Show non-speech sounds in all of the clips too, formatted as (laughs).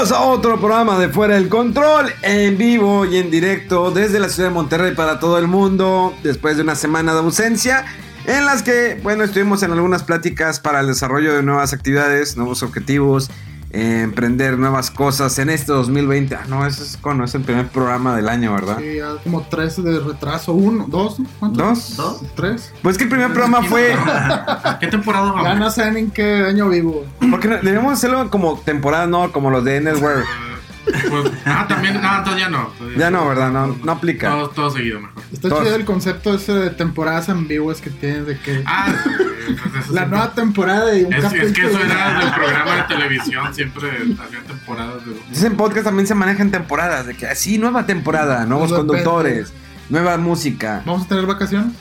A otro programa de Fuera del Control, en vivo y en directo desde la ciudad de Monterrey para todo el mundo, después de una semana de ausencia, en las que, bueno, estuvimos en algunas pláticas para el desarrollo de nuevas actividades, nuevos objetivos, eh, emprender nuevas cosas en este 2020. Ah, no, ese es, cuando es el primer programa del año, ¿verdad? Sí, ya como tres de retraso, uno, dos, ¿cuántos? ¿Dos? ¿Tres? Pues que el primer programa fue... ¿Qué temporada Ya vamos? no sé en qué año vivo. Porque debemos hacerlo como temporada, no, como los de Network. Pues, ah, también, no, entonces ya no. Entonces Ya no, ¿verdad? No, no aplica. Todo, todo seguido mejor. Está chido el concepto ese de temporadas ambiguas que tienes de que Ah, pues eso (laughs) la siempre- nueva temporada y un es, es que eso era (laughs) del programa de televisión, siempre había temporadas de... Entonces en podcast también se manejan temporadas, de que así, nueva temporada, nuevos Depende. conductores, nueva música. ¿Vamos a tener vacaciones?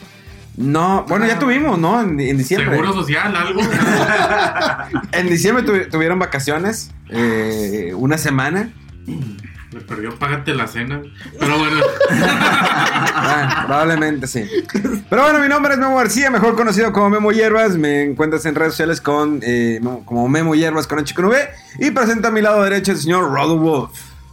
No, bueno, ya tuvimos, ¿no? En, en diciembre. Seguro social, algo. (laughs) En diciembre tuvi- tuvieron vacaciones, eh, una semana. (clears throat) Me perdió, págate la cena. Pero bueno, Ah, (laughs) probablemente sí. Pero bueno, mi nombre es Memo García, mejor conocido como Memo Hierbas. Me encuentras en redes sociales con eh, como Memo Hierbas con H con V. Y presenta a mi lado derecho el señor Rodo Wolf.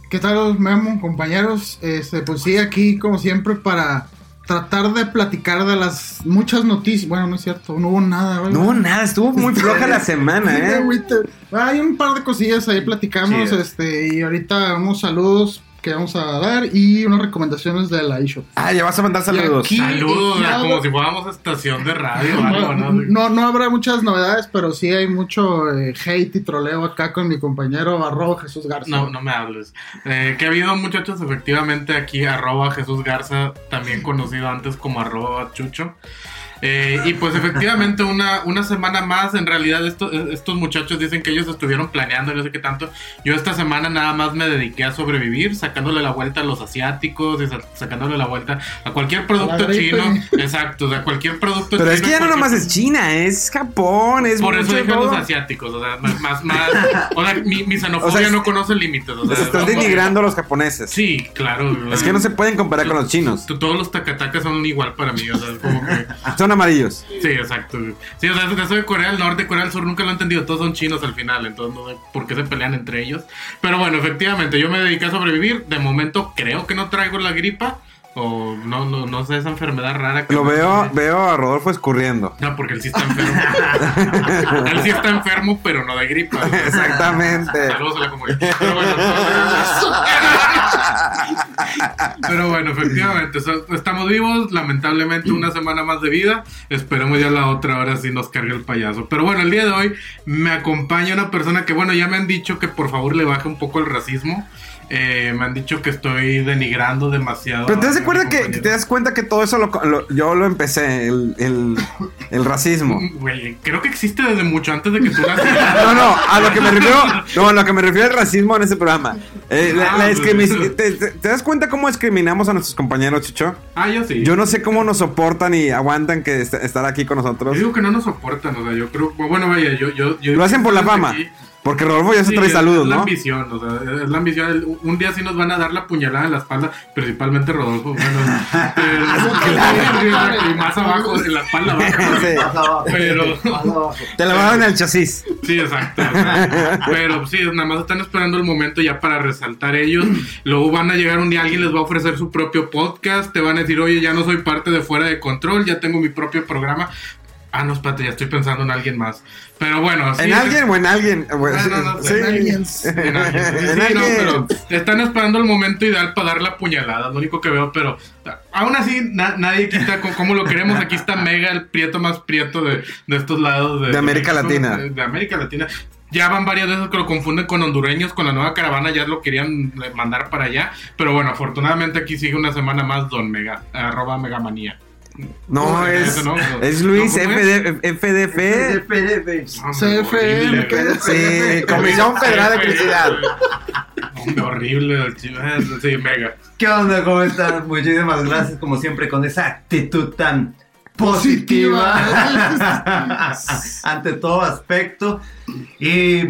¿Qué tal, Memo, compañeros? Este, pues sí, aquí como siempre para tratar de platicar de las muchas noticias. Bueno, no es cierto, no hubo nada. ¿verdad? No hubo nada, estuvo muy floja la semana, Sí, ¿eh? Hay un par de cosillas ahí platicamos, este, y ahorita unos saludos que vamos a dar y unas recomendaciones de la eShop. Ah, ya vas a mandar saludos. aquí- saludos, ya- como si fuéramos a estación de radio o algo, No, ¿no? no, no habrá muchas novedades, pero sí hay mucho eh, hate y troleo acá con mi compañero arroba Jesús Garza. No, no me hables. Eh, que ha habido muchachos, efectivamente, aquí arroba Jesús Garza, también conocido antes como arroba Chucho. Eh, y pues efectivamente una, una semana más, en realidad esto- estos muchachos dicen que ellos estuvieron planeando, no sé qué tanto. Yo esta semana nada más me dediqué a sobrevivir, sacándole la vuelta a los asiáticos y sa- sacándole la vuelta a cualquier producto gripe. chino. Exacto, o sea, cualquier producto Pero es chino, que ya no nomás es China, es Japón, es Por eso mucho dije todo. los asiáticos, o sea, más, más, más- o sea, mi, mi xenofobia (laughs) O sea, es- no conoce límites. O sea, Les estás no- denigrando a los japoneses. Sí, claro. Es que no se pueden comparar con los chinos. Todos los tacatacas son igual para mí, o sea, es como que... (laughs) Son amarillos. Sí, exacto. Sí, o sea, eso de Corea del Norte, Corea del Sur, nunca lo he entendido. Todos son chinos al final, entonces no sé por qué se pelean entre ellos. Pero bueno, efectivamente, yo me dediqué a sobrevivir. De momento creo que no traigo la gripa. O no, no, no sé, esa enfermedad rara que... Lo veo, veo a Rodolfo escurriendo. No, porque él sí está enfermo. (laughs) él sí está enfermo, pero no de gripa. o (laughs) sea, Exactamente. Saludos a la comunidad. Pero bueno, (laughs) Pero bueno, efectivamente, estamos vivos. Lamentablemente, una semana más de vida. Esperemos ya la otra hora si nos cargue el payaso. Pero bueno, el día de hoy me acompaña una persona que, bueno, ya me han dicho que por favor le baje un poco el racismo. Eh, me han dicho que estoy denigrando demasiado. Pero te das cuenta que te das cuenta que todo eso lo, lo- yo lo empecé, el, el, el racismo. (laughs) Güey, creo que existe desde mucho antes de que tú nacieras. (laughs) No, no, a lo que me refiero, no, a lo que me refiero al racismo en ese programa. Eh, Ah, la pues, ¿te, te- te das cuenta cómo discriminamos a nuestros compañeros, Chicho? Ah, yo sí. Yo no sé cómo nos soportan y aguantan que est- estar aquí con Yo nosotros. digo que no nos soportan, o sea, yo creo, bueno, vaya, yo, yo, yo Lo hacen por la fama. aquí. Porque Rodolfo ya se Sí, trae es- saludos, es la ¿no? ambición, o sea, es la ambición. Un día sí nos van a dar la puñalada en la espalda, principalmente Rodolfo. Bueno, (laughs) pero- y más abajo, en la espalda abajo. Sí. Pero, Te la van en el chasis. sí, exacto. o sea, pero sí, nada más están esperando el momento ya para resaltar ellos. Luego van a llegar un día, alguien les va a ofrecer su propio podcast. Te van a decir, oye, ya no soy parte de fuera de control, ya tengo mi propio programa. Ah, no, espérate, ya estoy pensando en alguien más. Pero bueno, sí, ¿En alguien o en alguien? Bueno, No, no, no, sí. en alguien. (laughs) En alguien. Sí, En no, alguien. pero están esperando el momento ideal para dar la puñalada, lo único que veo, pero aún así na- nadie quita con cómo lo queremos. Aquí está Mega, el prieto más prieto de, de estos lados De América México, Latina. De, de América Latina. Ya van varias veces que lo confunden con hondureños, con la nueva caravana ya lo querían mandar para allá. Pero bueno, afortunadamente aquí sigue una semana más Don Mega, arroba Megamanía. No, No, es, eso no, no. es Luis No, ¿cómo FD, FDF. CFE. Sí, Comisión Federal de Electricidad. Hombre, horrible. Sí, Mega. ¿Qué onda? ¿Cómo están? Muchísimas gracias, como siempre, con esa actitud tan positiva (laughs) ante todo aspecto. Y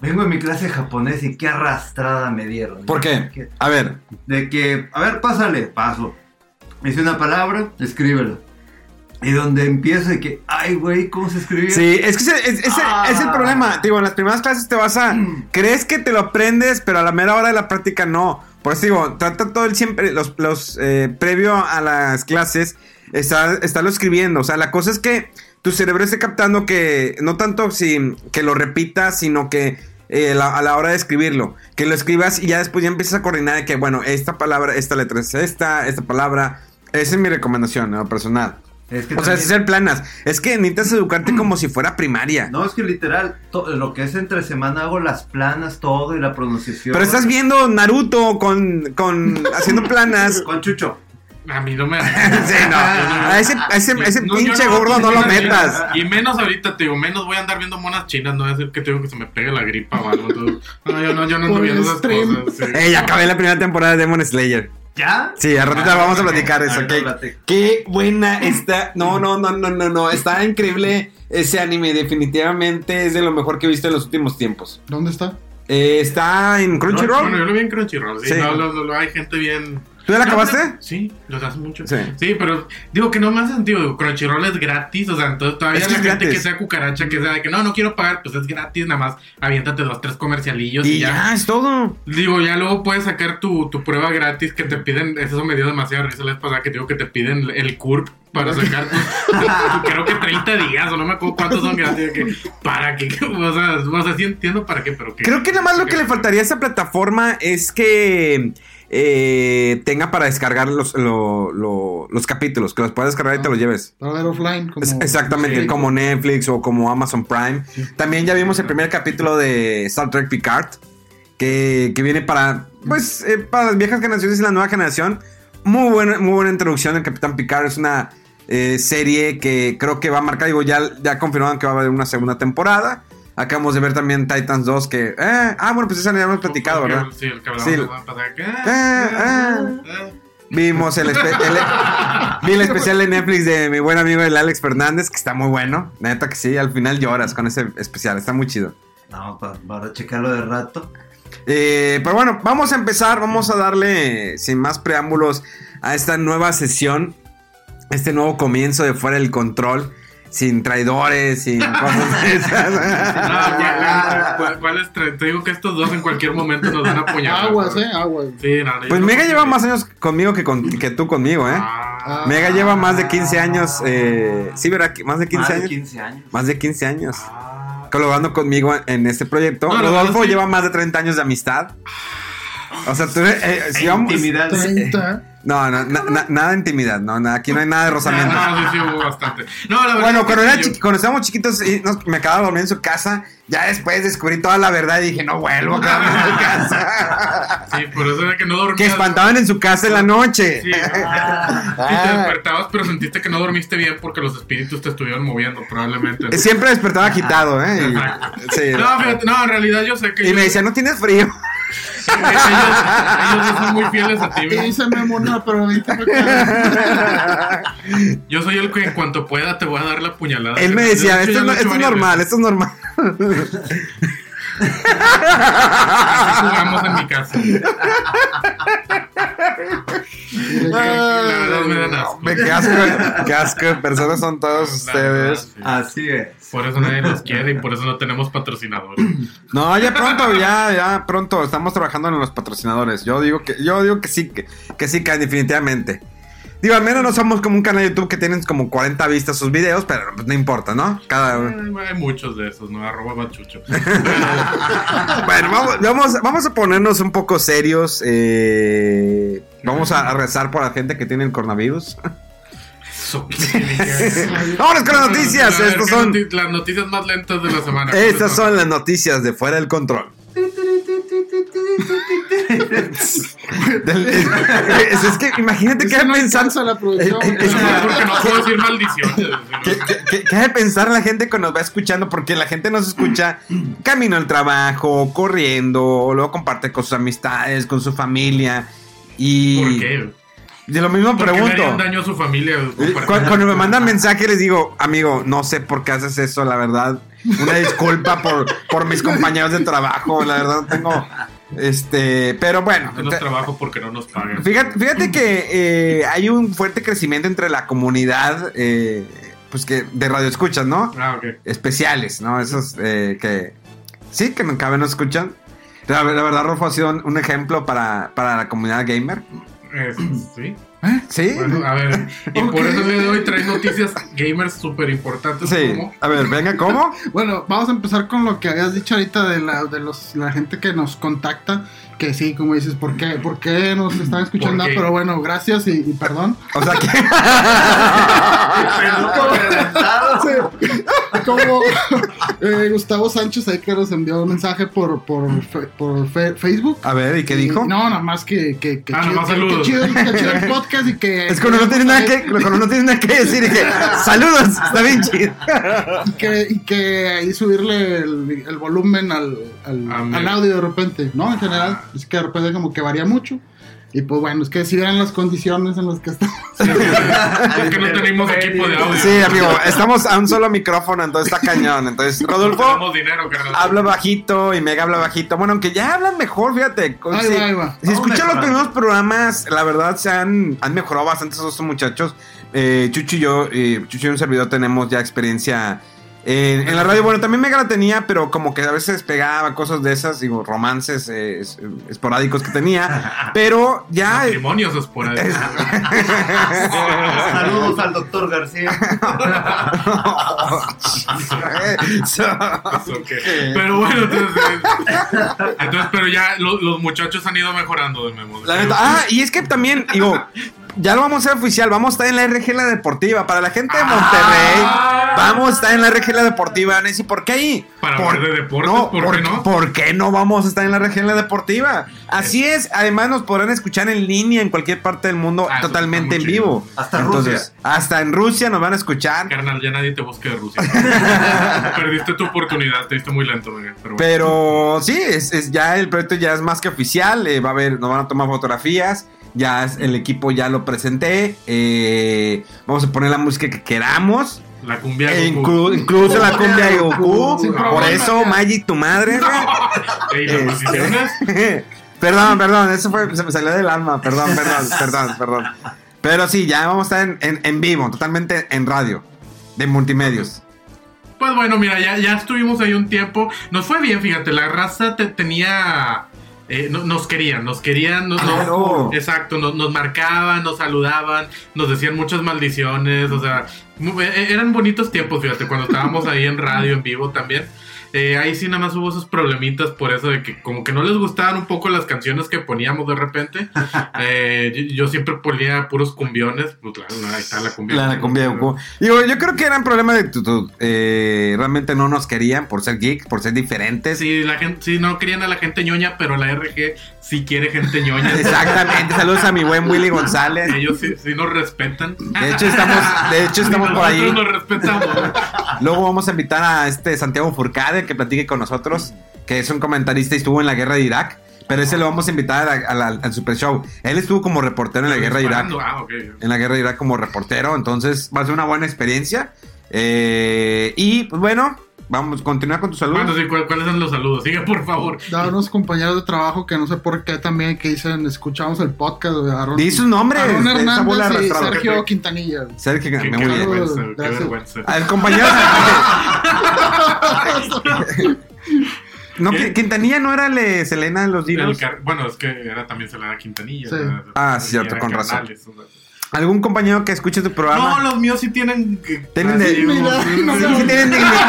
vengo en mi clase de japonés y qué arrastrada me dieron. ¿Por qué? A ver, De que, a ver, pásale, paso. Dice una palabra, escríbelo. Y donde empiezo de que, ay, güey, ¿cómo se escribe? sí, es que ese- es, Ah. es el problema. Digo, en las primeras clases te vas a. Crees que te lo aprendes, pero a la mera hora de la práctica no. Por eso digo, trata todo el siempre, los, los eh, previo a las clases, está, estarlo escribiendo. O sea, la cosa es que tu cerebro esté captando que no tanto si, que lo repitas, sino que eh, la- a la hora de escribirlo, que lo escribas y ya después ya empiezas a coordinar de que, bueno, esta palabra, esta letra es esta, esta palabra. Esa es mi recomendación, ¿no? personal. Es que O sea, es hacer planas. Es que necesitas educarte como si fuera primaria. No, es que literal, lo que es entre semana hago las planas, todo y la pronunciación. Pero estás viendo Naruto con, con (laughs) haciendo planas. Con Chucho. A mí no me. (laughs) Sí, (laughs) no. A ese, a ese, a ese No, pinche no- gordo no lo metas. Y menos ahorita, te digo, menos voy a andar viendo monas chinas, no voy a decir que tengo que se me pegue la gripa o algo. entonces, no, yo no, yo no ando viendo el esas stream. cosas. sí. Ya acabé la primera temporada de Demon Slayer. ¿Ya? Sí, a ratito Ah, vamos a platicar eso, Ahorita ¿ok? platico. Qué buena está. No, no, no, no, no, no. Está increíble ese anime. Definitivamente es de lo mejor que he visto en los últimos tiempos. ¿Dónde está? Eh, está en Bueno, Crunchyroll. yo lo vi en Crunchyroll, sí. Sí. No, lo- lo- lo- hay gente bien. ¿Tú ya la No, acabaste? Sí, lo hace mucho. Sí. Sí. pero digo que no me hace sentido. Crunchyroll es gratis, o sea, entonces todavía Es que la gente gratis. que sea cucaracha, que sea de que no, no quiero pagar, pues es gratis, nada más aviéntate dos, tres comercialillos y, Y ya, es todo. Digo, ya luego puedes sacar tu, tu prueba gratis que te piden. Eso me dio demasiada risa la vez pasada que digo que te piden el CURP para sacar tu, (laughs) creo que 30 días o no me acuerdo cuántos son gratis. que, ¿Para qué? O sea, o sea, sí entiendo para qué, pero que. Creo que nada más lo que le faltaría a esa plataforma es que eh, tenga para descargar los, lo- lo- los capítulos, que los puedas descargar y te los lleves. Para ver offline. Como... Es- Exactamente, Sí. como Netflix o como Amazon Prime. También ya vimos el primer capítulo de Star Trek Picard, que, que viene para, pues, eh, para las viejas generaciones y la nueva generación. Muy buena, muy buena introducción del Capitán Picard. Es una eh, serie que creo que va a marcar, digo, ya, ya confirmaron que va a haber una segunda temporada. Acabamos de ver también Titans 2 que... eh, ah, bueno, pues esa ya hemos platicado, ¿verdad? Sí, el cabrón. Sí. Vimos el, espe- el- (laughs) vi el especial de Netflix de mi buen amigo el Alex Fernández, que está muy bueno. Neta que sí, al final lloras con ese especial, está muy chido. No, pa- para checarlo de rato. Eh, pero bueno, vamos a empezar, vamos a darle sin más preámbulos a esta nueva sesión, este nuevo comienzo de fuera del control, sin traidores, sin cosas de esas. (laughs) No, ya, (laughs) ya, ¿cuál- cuál es tra- Te digo que estos dos en cualquier momento nos dan a apuñalar. Aguas, eh, aguas. Sí, no, Pues Mega lleva más años conmigo que, con- que tú conmigo, ¿eh? Ah, Mega lleva más de 15 años, eh, sí, ¿verdad? Más de 15 Más de años. 15 años. Más de 15 años. ah. colaborando conmigo en este proyecto. No, Rodolfo sí. lleva más de 30 años de amistad. O sea, tú, eh, si E vamos- intimidad. 30. No, no, na- na- nada de intimidad, no, na- aquí no hay nada de rozamiento. No, sí, sí, hubo bastante. No, la verdad Bueno, es que cuando, era chiqui- cuando estábamos chiquitos y nos- me quedaba dormido en su casa, ya después descubrí toda la verdad y dije, no vuelvo a quedarme en su casa. Sí, por eso era que no dormías. que espantaban en su casa en la noche. Sí, Ah. Sí, te despertabas, pero sentiste que no dormiste bien porque los espíritus te estuvieron moviendo, probablemente. Siempre despertaba agitado, ¿eh? Y, Exacto. sí. No, fíjate, no, en realidad yo sé que. Y me decía, ¿no tienes frío? Ellos, ellos son muy fieles a ti. Dice Memo, no, pero ahorita me. Yo soy el que en cuanto pueda te voy a dar la puñalada. Él me decía, esto, no- esto es normal, esto es normal. Así jugamos en mi casa. La verdad me dan asco. Me qué asco, qué asco de personas son todos La verdad, ustedes. sí. Así es. Por eso nadie los quiere y por eso no tenemos patrocinadores. No, ya pronto, ya, ya pronto. Estamos trabajando en los patrocinadores. Yo digo que, yo digo que sí, que, que sí caen definitivamente. Digo, al menos no somos como un canal de YouTube que tienen como 40 vistas sus videos, pero pues no importa, ¿no? Cada Hay hay muchos de esos, ¿no? Arroba machucho. (laughs) (laughs) Bueno, vamos, vamos, vamos a ponernos un poco serios. eh, vamos a, a rezar por la gente que tiene el coronavirus. (laughs) Vámonos con las noticias. Ver, ¿qué son, las noticias más lentas de la semana. estas son las noticias de fuera del control. Del- (laughs) es, que imagínate que no pensar. alcanza la producción. Es- Porque no puedo decir maldiciones. ¿Qué, de pensar la gente que nos va escuchando? Porque la gente nos escucha camino al trabajo, corriendo, o luego comparte con sus amistades, con su familia. Y ¿Por qué? de lo mismo ¿Por qué le pregunto. daño a su familia? Eh, cu- Cuando, me mandan mensaje les digo, amigo, no sé por qué haces eso, la verdad. Una disculpa por, por mis compañeros de trabajo, la verdad tengo... Este, pero bueno. No trabajo porque no nos pagan. Fíjate, fíjate que eh, hay un fuerte crecimiento entre la comunidad, eh, pues que de radio escuchas, ¿no? Ah, ok. Especiales, ¿no? Esos eh, que sí, que nunca nos escuchan. La, la verdad, Rolfo ha sido un, ejemplo para, para la comunidad gamer. Eh, sí. Bueno, a ver. Y por eso el día de hoy trae noticias gamers súper importantes. Sí. como A ver, venga, ¿cómo? (laughs) Bueno, vamos a empezar con lo que habías dicho ahorita de la, de los, la gente que nos contacta. Que sí, como dices, ¿por qué, ¿Por qué nos están escuchando? Pero bueno, gracias y, y perdón. O sea que. (laughs) Como eh, Gustavo Sánchez ahí que nos envió un mensaje por, por, fe- por fe- Facebook. A ver, ¿y qué dijo? Y- No, nada más que, que, que Ah, chido, que- saludos. que chido, que chido el podcast y que. Es cuando no tienes nada que, cuando no tienes nada que decir y que. ¡Saludos! Está bien chido. Y que, y que ahí subirle el, el volumen al, al audio de repente, ¿no? En general, es que de repente como que varía mucho. Y pues bueno, es que si vieran las condiciones en las que estamos. Es (laughs) que no tenemos equipo de audio. Sí, amigo, estamos a un solo micrófono, entonces está cañón. Entonces, Rodolfo dinero, habla bajito y Mega habla bajito. Bueno, aunque ya hablan mejor, fíjate. Ahí si, va, ahí va. si Vamos escuchan los primeros programas, la verdad se han, han mejorado bastante esos muchachos. Eh, Chucho y yo, eh, Chucho y un servidor tenemos ya experiencia en, en la radio. Bueno, también Mega la tenía, pero como que a veces pegaba cosas de esas, digo, romances eh, es- esporádicos que tenía. (laughs) Pero ya. Matrimonios esporádicos. (laughs) Saludos al doctor García. (laughs) Pero bueno, entonces, eh, entonces, pero ya lo- los muchachos han ido mejorando de memoria. Ah, y es que también, digo, ya lo vamos a hacer oficial. Vamos a estar en la RG La Deportiva. Para la gente de Monterrey, Ah. vamos a estar en la RG La Deportiva. Nancy, ¿por qué ahí? Para hablar de deportes, ¿por qué no? ¿Por qué no vamos a estar en la RG La Deportiva? Así es. Además, nos podrán escuchar en línea en cualquier parte del mundo, Ah, totalmente en vivo. Hasta Entonces, Rusia. Hasta en Rusia nos van a escuchar. Carnal, ya nadie te busque de Rusia. (laughs) (laughs) Perdiste tu oportunidad, te diste muy lento, Miguel, Pero bueno. Pero sí, es, es- ya el proyecto ya es más que oficial. eh, va a haber, nos van a tomar fotografías. Ya es- el equipo ya lo presenté. eh, vamos a poner la música que queramos. La cumbia de Goku. inclu- incluso la cumbia de Goku. Por eso, Magic, tu madre. Maldiciones. (laughs) Este, (laughs) perdón, perdón, eso fue, se me salió del alma. Perdón, perdón, (laughs) perdón, perdón. Pero sí, ya vamos a estar en, en- en vivo, totalmente en radio, de multimedios. Pues bueno, mira, ya, ya estuvimos ahí un tiempo. Nos fue bien, fíjate, la raza te, tenía... eh, no- nos querían, nos querían, nos, nos- Claro. exacto, nos, nos marcaban, nos saludaban, nos decían muchas maldiciones, o sea, eh, eran bonitos tiempos, fíjate, cuando estábamos ahí en radio, en vivo también. Eh, ahí sí nada más hubo esos problemitas por eso de que como que no les gustaban un poco las canciones que poníamos de repente. (laughs) Eh, yo, yo siempre ponía puros cumbiones, pues claro, ahí está la cumbia. La cumbia Goku. Digo, yo creo que eran problemas de actitud. Eh, realmente no nos querían por ser geeks, por ser diferentes. Sí, la gente, sí, no querían a la gente ñoña, pero la RG sí quiere gente ñoña. (laughs) Exactamente. Saludos a mi buen Willy González. Ellos sí, sí nos respetan. De hecho, estamos, de hecho, (laughs) estamos por ahí. Nosotros nos respetamos. Luego vamos a invitar a este Santiago Furcade que platique con nosotros, que es un comentarista y estuvo en la guerra de Irak. Pero ese lo vamos a invitar a- a la- al Super Show. Él estuvo como reportero en la guerra de Irak. Ah. En la guerra de Irak como reportero. Entonces va a ser una buena experiencia. Eh, y pues bueno, vamos a continuar con tu salud. Bueno, sí, ¿cuál- ¿cuáles son los saludos? Sigue, por favor. Da unos compañeros de trabajo que no sé por qué también que dicen, escuchamos el podcast de Aaron. Di sus nombres. Aaron de Hernández y. Sergio Quintanilla. Sergio, Qué, muy qué bien. vergüenza, qué vergüenza. Al compañero. (laughs) no, ¿Qué? Qui- Quintanilla no era el de Selena en los dinos. bueno, es que era también se la da Quintanilla. Sí. Ah, cierto, con razón. O sea. ¿Algún compañero que escuche tu No, programa? los míos sí tienen. que- Tienen de- como- Sí, sí tienen dignidad.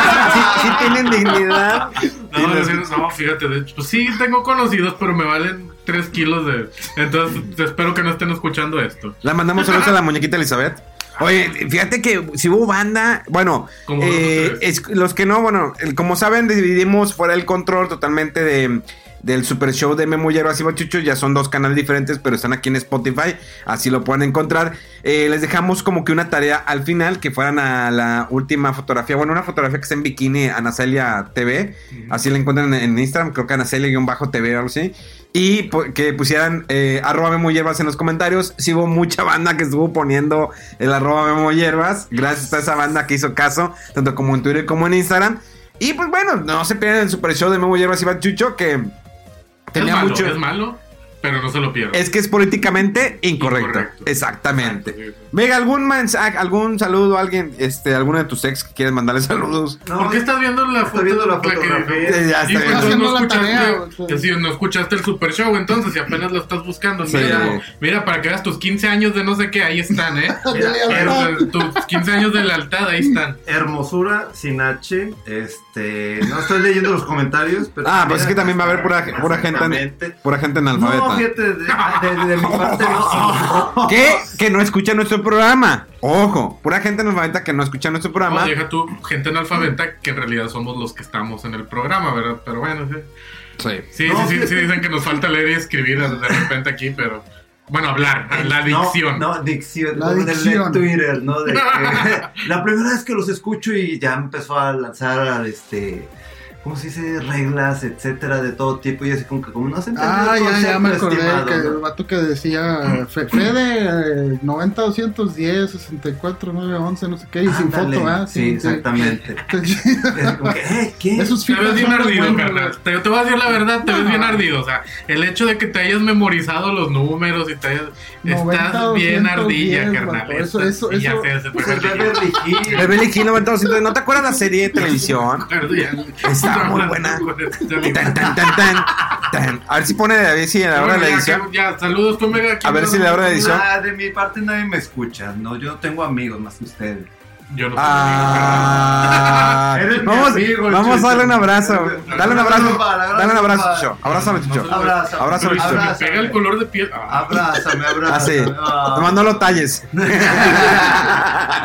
Sí, tienen dignidad. No, sí, no, fíjate, de hecho, pues sí tengo conocidos, pero me valen 3 kilos de. Entonces, espero que no estén escuchando esto. La mandamos saludos a la muñequita Elizabeth. Oye, fíjate que si hubo banda, bueno, eh, es- los que no, bueno, como saben, dividimos fuera el control totalmente de, del super show de Memo Hierbas y Bachucho, ya son dos canales diferentes, pero están aquí en Spotify, así lo pueden encontrar. Eh, les dejamos como que una tarea al final, que fueran a la última fotografía, bueno, una fotografía que está en bikini, Anacelia TV, así la encuentran en, Instagram, creo que Anacelia-TV o algo así. Y que pusieran eh, arroba Memo Hierbas en los comentarios. Sí hubo mucha banda que estuvo poniendo el arroba Memo Hierbas. Gracias a esa banda que hizo caso, tanto como en Twitter como en Instagram. Y pues bueno, no se pierdan el super show de Memo Hierbas y Bachucho, que tenía es malo, mucho... es malo, pero no se lo pierdan. Es que es políticamente incorrecto. Incorrecto. Exactamente. Exacto, sí, sí. Vega, algún mensaje, algún saludo a alguien, este, alguno de tus ex que quieres mandarle (laughs) saludos. No, ¿Por qué estás viendo la foto? viendo la que- fotografía. Eh, ya Y está pues bien. no la tarea, que si no escuchaste el super show, entonces si apenas lo estás buscando, Sí. mira, mira, para que veas tus 15 años de no sé qué, ahí están, ¿eh? (laughs) Eh, tus 15 años de lealtad, ahí están. Hermosura sin H. Este. No estoy leyendo los comentarios, pero. Ah, pues es que también va a haber pura, pura gente, pura gente No, analfabeta. fíjate, de, de- de mi parte no. (laughs) que, que no escucha nuestro programa. Ojo, pura gente analfabeta que no escucha nuestro No, programa. deja tú gente analfabeta que en realidad somos los que estamos en el programa, ¿verdad? Pero bueno, sí. Sí. Sí, No, sí, sí, dicen que nos falta leer y escribir de repente aquí, pero bueno, hablar, (laughs) la dicción. No, no, dicción. La dicción. Twitter, ¿no? De que- (laughs) la primera vez que los escucho y ya empezó a lanzar, este. ¿Cómo se dice? Reglas, etcétera, de todo tipo. Y así como que, como no se entendió Ah, el ya, ya me acordé que ¿no? el vato que decía Fe- (clears throat) Fede eh, 90 210 64 9 11 no sé qué y sin foto, ¿ah? Sí, exactamente. (laughs) Sí. Es como que, ¿eh? ¿Qué? Esos Te ves bien ardido, carnal. Te, te voy a decir la verdad, te ves bien ardido. O sea, el hecho de que te hayas memorizado los números y te hayas. 90, estás bien 210, ardilla, carnal. Eso- eso- y ya eso- sé, se fue Pues el Beverly Hills. Beverly Hills 9200, ¿no te acuerdas la serie de (laughs) televisión? Está muy buena. Tan, tan, tan, tan, tan. A ver si pone, a ver si a la hora de la edición. Ya, saludos, tú mega. A ver si la hora de edición. Ah, de mi parte nadie me escucha. No, yo no tengo amigos más que ustedes. Yo no Ah, Eres mi vamos, amigo, vamos a darle un abrazo. Dale un abrazo. Dale un abrazo, abrazo. Chucho. Abrázame, Chucho. Abrazo. Abrazo, Pero Chucho. se me pega el color de piel. Ah, Abrázame, abrázame. Así. Ah. Nomás no lo talles. (laughs)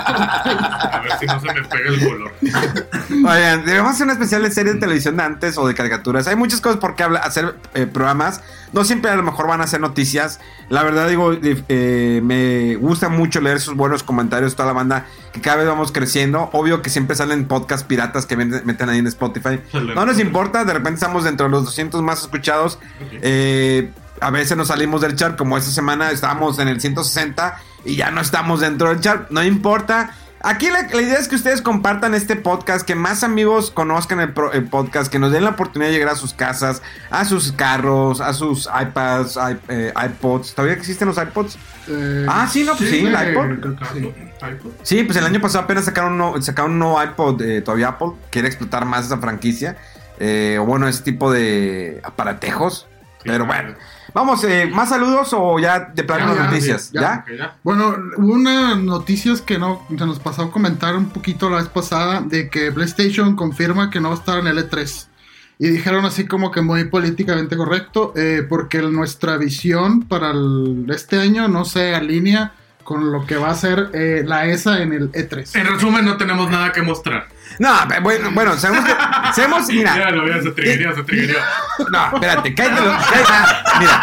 a ver si no se me pega el color. Oigan, debemos hacer una especial de serie de televisión de antes o de caricaturas. Hay muchas cosas por qué hacer eh, programas. No siempre a lo mejor van a ser noticias. La verdad, digo, eh, me gusta mucho leer sus buenos comentarios, toda la banda, que cada vez vamos creciendo. Obvio que siempre salen podcast piratas que meten ahí en Spotify. No nos importa, de repente estamos dentro de los 200 más escuchados. Eh, a veces nos salimos del chart, como esta semana estábamos en el 160 y ya no estamos dentro del chart. No importa. Aquí la, la idea es que ustedes compartan este podcast, que más amigos conozcan el, pro- el podcast, que nos den la oportunidad de llegar a sus casas, a sus carros, a sus iPads, eh, iPods. ¿Todavía existen los iPods? Eh, Ah, sí, no, pues sí, el iPod. sí. iPod. Sí, pues el año pasado apenas sacaron un nuevo, sacaron un nuevo iPod, eh, todavía Apple quiere explotar más esa franquicia. eh, o bueno, ese tipo de aparatejos. Sí, Pero claro. Bueno, vamos, eh, ¿más saludos o ya de plano Ya, noticias? ya. ¿Ya? Ok, ya. Bueno, hubo unas noticias que no se nos pasó a comentar un poquito la vez pasada de que PlayStation confirma que no va a estar en el E3. Y dijeron así como que muy políticamente correcto, eh, porque nuestra visión para el- este año no se alinea con lo que va a ser eh, la ESA en el E E3. En resumen, no tenemos nada que mostrar. No, bueno, bueno, sabemos que. Sabemos, (laughs) Ya mira. lo veas, se triguería, se triguería. No, espérate, cállate. cállate mira.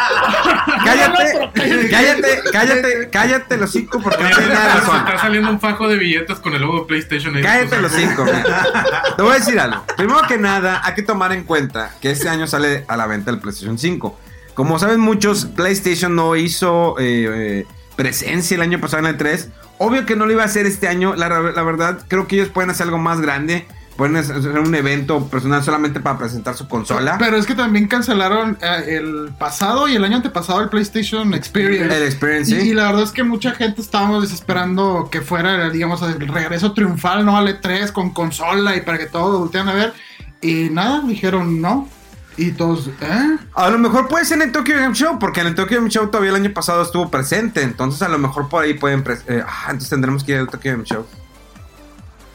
Cállate, cállate, cállate, cállate los cinco porque no tiene nada de Se razón. está saliendo un fajo de billetes con el logo de PlayStation. ahí. Cállate los cinco. mira. Te voy a decir algo. Primero que nada, hay que tomar en cuenta que este año sale a la venta el PlayStation 5. Como saben muchos, PlayStation no hizo eh, eh, presencia el año pasado en el 3. Obvio que no lo iba a hacer este año. La, la verdad, creo que ellos pueden hacer algo más grande. Pueden hacer un evento personal solamente para presentar su consola. Pero es que también cancelaron eh, el pasado y el año antepasado el PlayStation Experience. El Experience, y la verdad es que mucha gente estábamos desesperando que fuera, digamos, el regreso triunfal, ¿no? Al E3 con consola y para que todos voltean a ver. Y nada, dijeron no. Y todos, ¿eh? A lo mejor puede ser en el Tokyo Game Show, porque en el Tokyo Game Show todavía el año pasado estuvo presente. Entonces, a lo mejor por ahí pueden. eh, ah, entonces tendremos que ir al Tokyo Game Show.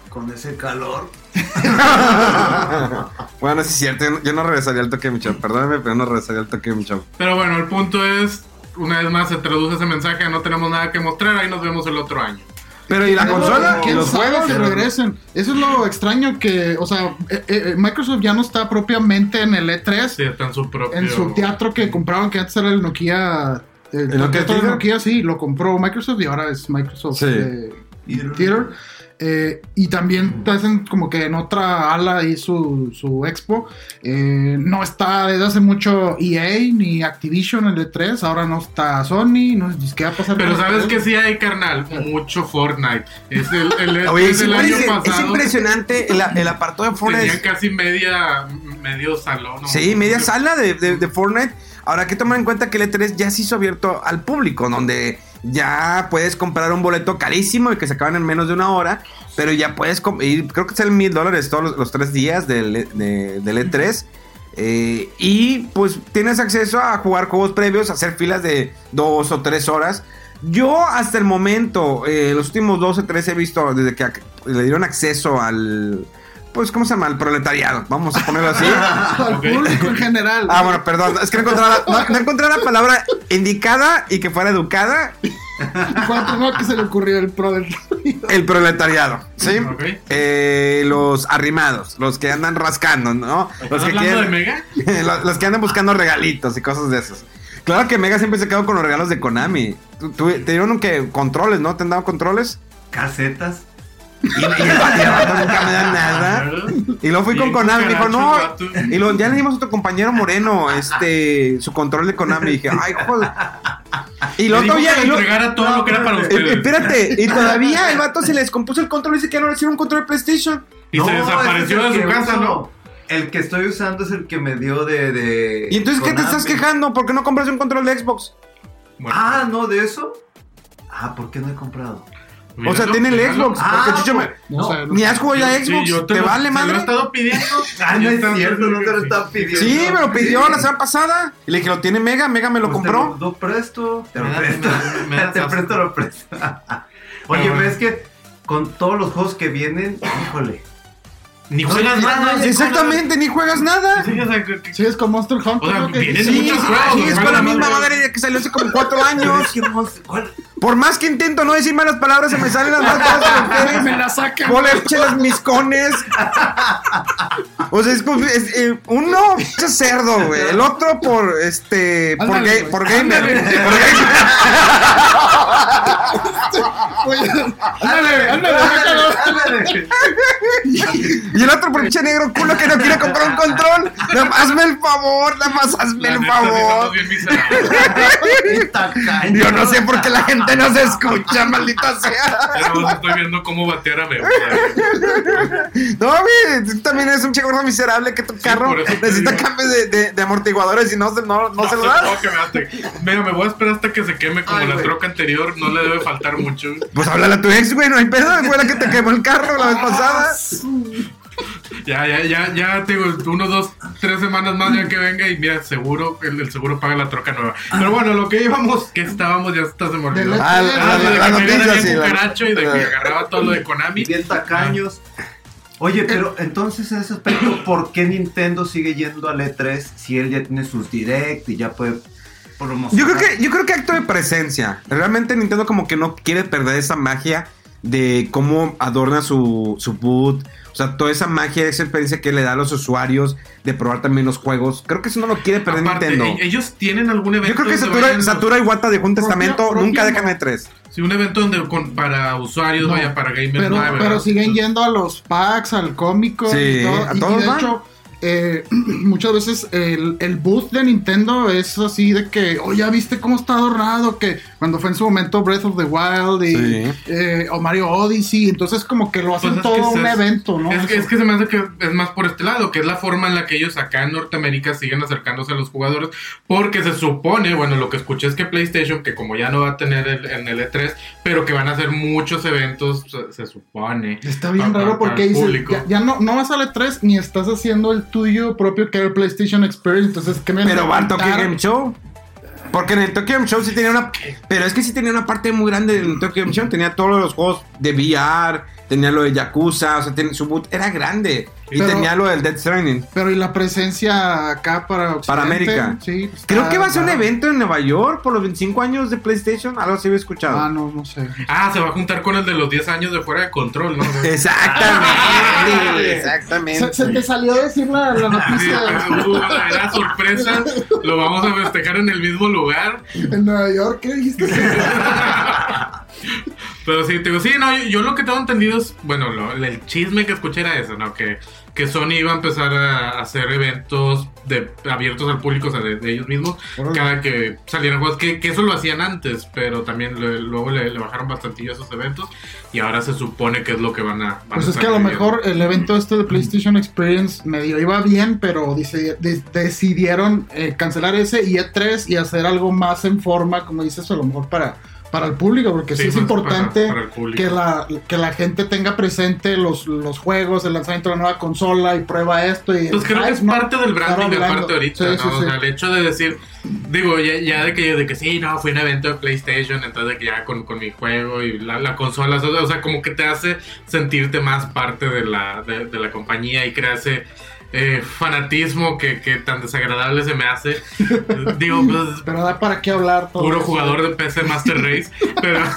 Con ese calor. (laughs) bueno, sí es cierto. Yo no, yo no regresaría al Tokyo Game Show. Perdóname, pero no regresaría al Tokyo Game Show. Pero bueno, el punto es, una vez más se traduce ese mensaje, no tenemos nada que mostrar, ahí nos vemos el otro año. Pero, ¿y la consola? ¿Y ¿Quién los sabe juegos? si regresen? Eso es lo extraño que, o sea, eh, eh, Microsoft ya no está propiamente en el E3, Sí, está en su propio... en su teatro que compraron, que antes era el Nokia. El, ¿El Nokia teatro de Theater? Nokia, sí, lo compró Microsoft y ahora es Microsoft Sí. eh, Theater. Eh, y también hacen como que en otra ala ahí su, su expo. Eh, no está desde hace mucho EA ni Activision en el E3. Ahora no está Sony. No sé qué va a pasar. Pero con sabes que sí hay, carnal, mucho Fortnite. Es el, el, (laughs) Oye, es es, el año impresi- es pasado. impresionante el, el apartado de Fortnite. Tenían casi media, medio salón. ¿no? Sí, media sala de, de- de Fortnite. Ahora hay que tomar en cuenta que el E3 ya se hizo abierto al público, donde ya puedes comprar un boleto carísimo y que se acaban en menos de una hora, pero ya puedes ir, creo que salen mil dólares todos los, los tres días del, E- de- del E3. eh, y pues tienes acceso a jugar juegos previos, a hacer filas de dos o tres horas. Yo hasta el momento, eh, los últimos dos o tres he visto desde que le dieron acceso al... Pues, ¿cómo se llama? Al proletariado. Vamos a ponerlo así. (laughs) Al público en general. Ah, bueno, perdón. Es que no encontré, la, no- no encontré la palabra indicada y que fuera educada. (laughs) Fue primero que se le ocurrió el pro del El proletariado, ¿sí? Eh, los arrimados, los que andan rascando, ¿no? Los ¿Estás que, de Mega? (laughs) los, los que andan buscando regalitos y cosas de esos. Claro que Mega siempre se quedó con los regalos de Konami. Tú- tú- te dieron que controles, ¿no? ¿Te han dado controles? Casetas. Y, y el vato- y el vato nunca me da (laughs) nada. Y luego fui con Konami, me dijo, no. Y luego ya le dimos a otro compañero moreno, este, su control de Konami. Y dije, ay, joder. Y luego todavía. que y entregara todo lo que era para Eh, ustedes. espérate, y todavía el vato se le descompuso el control y dice que ya no le hicieron un control de PlayStation. Y No, se desapareció de su casa, uso. ¿no? El que estoy usando es el que me dio de. de ¿Y entonces qué te estás quejando? ¿Por qué no compras un control de Xbox? Bueno, Ah, no, de eso. Ah, ¿por qué no he comprado? O sea, tiene el. Xbox. Ah, porque Chucho me- No, sé, no Ni has jugado ya Sí, Xbox. yo ¿Te lo- vale se madre? lo he estado pidiendo. (laughs) Ah, no es cierto, no te lo estaba pidiendo. Sí, me lo pidió la semana pasada. Y le dije, lo tiene Mega, Mega me lo Pues compró. Te lo, presto. Te lo Me da- presto. me- me da (laughs) te presto, lo presto. Oye, Pero ves que con todos los juegos que vienen, híjole. Ni juegas nada. Exactamente, ni juegas nada. Sí, o sea, que- que- Sí, es con Monster Hunter. O sea, ¿no? Que- vienen Sí, muchos sí, juegos, sí, es los con la misma madre que salió hace como cuatro (laughs) años. es. Por más que intento no decir malas palabras, se me salen las malas palabras. (laughs) Me la sacan. Ponle las miscones. O sea, es, como- es, eh, uno, pinche cerdo, güey. El otro por este. Por, Ándale, gay- por gamer. Ándale. Por gamer. (laughs) Oye, ándale, ándale, sácalo. Ándale. Y el otro pinche negro culo que no quiere comprar un control. Nada más hazme el favor, nada más hazme el favor. (laughs) Yo no sé por qué la gente no se escucha, maldita sea. Nomás estoy viendo cómo batear a Mega. No, güey, tú también es un chico miserable que tu carro necesita cambios de, de- de amortiguadores y no, se- no, no se lo das. No, que me haste. Mira, me voy a esperar hasta que se queme como Ay, la güey. troca anterior. No le debe faltar mucho. Pues háblale a tu ex, güey, no hay pedo, fue la que te quemó el carro la vez pasada. Ya, ya, ya, ya, te digo, uno, dos, tres semanas más ya que venga y mira, seguro, el, el seguro paga la troca nueva. Pero bueno, lo que íbamos, que estábamos, ya está se me olvidó. Ah, la, Ah, la- de que noticia, sí. cucaracho y de que agarraba todo lo de Konami. Bien tacaños. Oye, pero entonces en ese aspecto, ¿por qué Nintendo sigue yendo al E3 si él ya tiene sus direct y ya puede promocionar? Yo creo que, yo creo que acto de presencia. Realmente Nintendo como que no quiere perder esa magia de cómo adorna su, su boot. O sea, toda esa magia, esa experiencia que le da a los usuarios de probar también los juegos. Creo que eso no lo quiere perder Aparte, Nintendo. e- ellos tienen algún evento. Yo creo que Satura, vayan- Satura y Wata dejó un testamento, nunca dejan de tres. Sí, un evento donde con, para usuarios, No, vaya, para gamers, Pero, no pero siguen yendo a los packs, al cómico. Sí, y todo. a y, todos y de van. hecho, eh, (clears throat) muchas veces el, el booth de Nintendo es así de que, oh, ya viste cómo está adornado, que cuando fue en su momento Breath of the Wild y, Sí. eh, o Mario Odyssey, entonces como que lo hacen Pues es todo que un es- evento, ¿no? Es que, es que se me hace que es más por este lado, que es la forma en la que ellos acá en Norteamérica siguen acercándose a los jugadores, porque se supone, bueno, lo que escuché es que PlayStation, que como ya no va a tener el, en el E3, pero que van a hacer muchos eventos, se, se supone. Está bien raro porque ya, ya no, no vas a la 3 ni estás haciendo el tuyo propio que era el PlayStation Experience. Entonces, ¿qué me Pero va al Tokyo? Game Show. Porque en el Tokyo Game Show sí tenía una. Pero es que sí tenía una parte muy grande del Tokyo Game Show. Tenía todos los juegos de VR. Tenía lo de Yakuza. O sea, tenía- su boot era grande. Y Pero- tenía lo del Dead Stranding. Pero y la presencia acá para Occidente? Para América. Sí. pues, Creo está que va a ser un evento en Nueva York por los 25 años de PlayStation. Algo así había escuchado. Ah, no, no sé. Ah, se va a juntar con el de los 10 años de fuera de control, ¿no? (laughs) Exactamente. Se, exactamente. se te salió a decir la, la noticia (laughs) era sorpresa. Lo vamos a festejar en el mismo lugar. en Nueva York. ¿Qué dijiste? (laughs) Pero sí, te digo, sí, no, yo, yo lo que tengo entendido es, bueno, lo- el chisme que escuché era eso, ¿no? Que, que Sony iba a empezar a hacer eventos de, abiertos al público, o sea, de, de ellos mismos, cada que salieran juegos, que, que eso lo hacían antes, pero también le- luego le, le bajaron bastantillo esos eventos y ahora se supone que es lo que van a... van Pues a es que a lo viviendo. mejor el evento este de PlayStation Experience medio iba bien, pero dice- de- decidieron eh, cancelar ese y E3 y hacer algo más en forma, como dices, a lo mejor para, para el público, porque sí, Sí, es importante para- para que, la, que la gente tenga presente los, los juegos, el lanzamiento de la nueva consola y prueba esto. Y Pues creo que es ¿no? parte del branding aparte ahorita, Sí, ¿no? sí, O sea, el hecho de decir, digo, ya, ya de que de que sí, no, fue un evento de PlayStation, entonces de que ya con, con mi juego y la, la consola, o sea, como que te hace sentirte más parte de la, de, de la compañía y crea ese eh, fanatismo que, que tan desagradable se me hace. (laughs) digo, pues Pero da para qué hablar todo puro eso. jugador de PC Master Race, pero (laughs)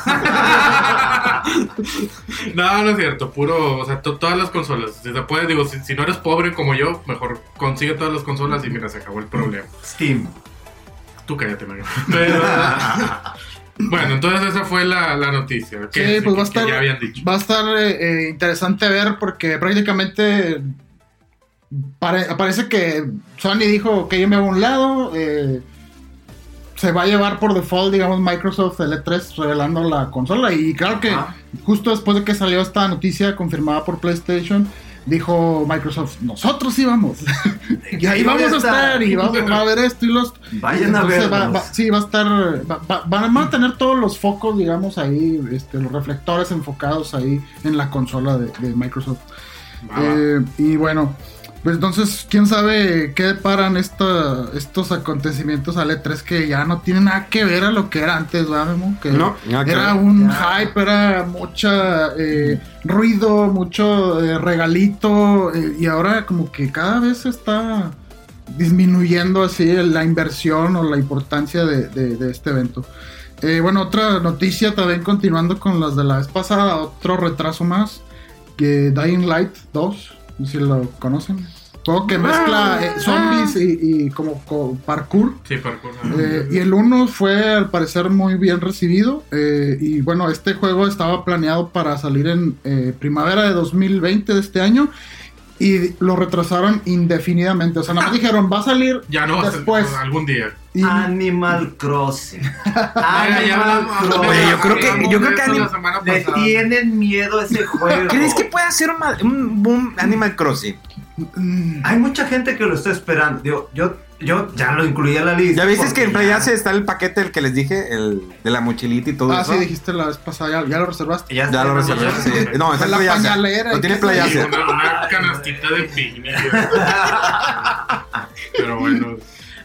no, no es cierto, puro, o sea, to- todas las consolas, si se puede, digo, si, si no eres pobre como yo, mejor consigue todas las consolas y mira, se acabó el problema. Steam. Tú cállate, Mario. Pero, (laughs) bueno, entonces esa fue la, la noticia. Sí, que, pues va a estar, ya habían dicho. va a estar eh, interesante ver porque prácticamente pare- parece que Sony dijo que yo me hago a un lado. eh, se va a llevar por default, digamos, Microsoft el E3 revelando la consola. Y claro que justo después de que salió esta noticia confirmada por PlayStation, dijo Microsoft, nosotros íbamos. (laughs) y ahí vamos a estar. y vamos va a ver esto y los... Vayan a va- va- sí, va a estar. va- va- van a tener todos los focos, digamos, ahí, este, los reflectores enfocados ahí en la consola de, de Microsoft. Eh, y bueno, pues entonces, quién sabe qué paran esta, estos acontecimientos al E3 que ya no tienen nada que ver a lo que era antes, ¿verdad, Memo? Que No, era un Ya. hype, era mucha eh, ruido, mucho eh, regalito, eh, y ahora como que cada vez está disminuyendo así la inversión o la importancia de, de- de este evento. Eh, bueno, otra noticia también continuando con las de la vez pasada, otro retraso más, que Dying Light 2, no sé si lo conocen. Juego que mezcla eh, zombies y, y como, co- parkour. Sí, parkour. Eh, y el 1 fue al parecer muy bien recibido. eh, y bueno, este juego estaba planeado para salir en eh, primavera de 2020 de este año. Y lo retrasaron indefinidamente. O sea, nada más (laughs) dijeron, va a salir ya no va a ser- después. algún día. Y- Animal Crossing. (laughs) Animal. Oye, yo creo que- yo creo que anim- Le tienen miedo a ese (laughs) juego. ¿Crees que puede hacer un, boom Animal Crossing? Hay mucha gente que lo está esperando. Digo, yo, yo ya lo incluí a la lista. ¿Ya viste que en Play Yace está el paquete el que les dije? El de la mochilita y todo ah, eso. sí, dijiste la vez pasada, ya, ya lo reservaste. Ya, Ya lo reservé. ya. sí. No, está en La Play ¿y tiene Play una, una canastita de picnic. (laughs) pero bueno.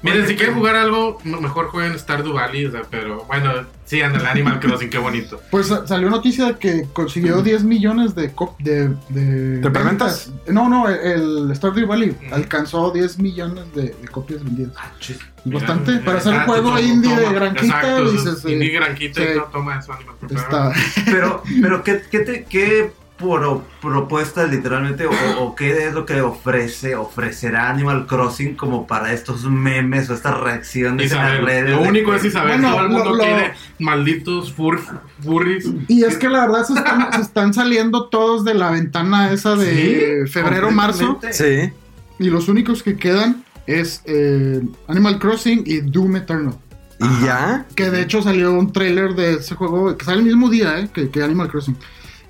Miren, si quieren jugar algo, mejor jueguen Stardew Valley. O sea, pero bueno, sí, anda el Animal (laughs) Crossing, qué bonito. Pues sa- salió noticia de que consiguió 10 millones de cop de, de, ¿De preventas? ventas. No, no, el Stardew Valley alcanzó 10 millones de, de copias vendidas. Ah, chis. Bastante. Mira, para hacer un exacto, juego toma, indie de toma. granjita, Exacto, dices. eh, Indie granjita sí. y no toma eso, Animal Crossing. Pero, pero ¿qué, qué, te- qué pro- propuesta literalmente o, o qué es lo que ofrece, ofrecerá Animal Crossing como para estos memes o estas reacciones en las redes? lo único que- es Isabel. Bueno, Todo el mundo lo- lo- quiere malditos fur, furries. Y es que la verdad se están, se están saliendo todos de la ventana esa de Sí, febrero, marzo. Sí. Y los únicos que quedan es eh, Animal Crossing y Doom Eternal. ¿Y ya? Que de hecho salió un trailer de ese juego que sale el mismo día eh, que, que Animal Crossing.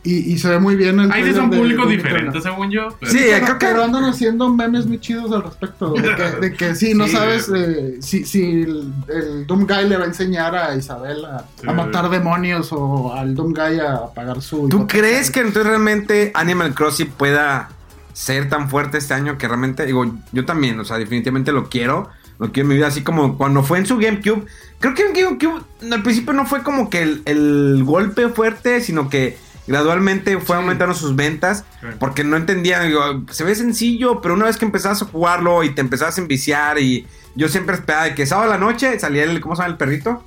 Y, y se ve muy bien el Ahí sí son públicos diferentes, según yo. pero- Sí, Pero, creo que- pero andan haciendo memes muy chidos al respecto. De que, de que sí, no Sí, sabes eh, si, si el, el Doom Guy le va a enseñar a Isabel a, Sí, a matar demonios o al Doom Guy a pagar su. ¿Tú crees que entonces realmente Animal Crossing pueda ser tan fuerte este año que realmente, digo, yo también, o sea, definitivamente lo quiero. Lo quiero en mi vida, así como cuando fue en su GameCube. Creo que en GameCube al principio no fue como que el, el golpe fuerte, sino que gradualmente fue aumentando sus ventas. Porque no entendía, digo, se ve sencillo, pero una vez que empezabas a jugarlo y te empezabas a enviciar y yo siempre esperaba de que sábado a la noche salía el, ¿cómo se llama el perrito?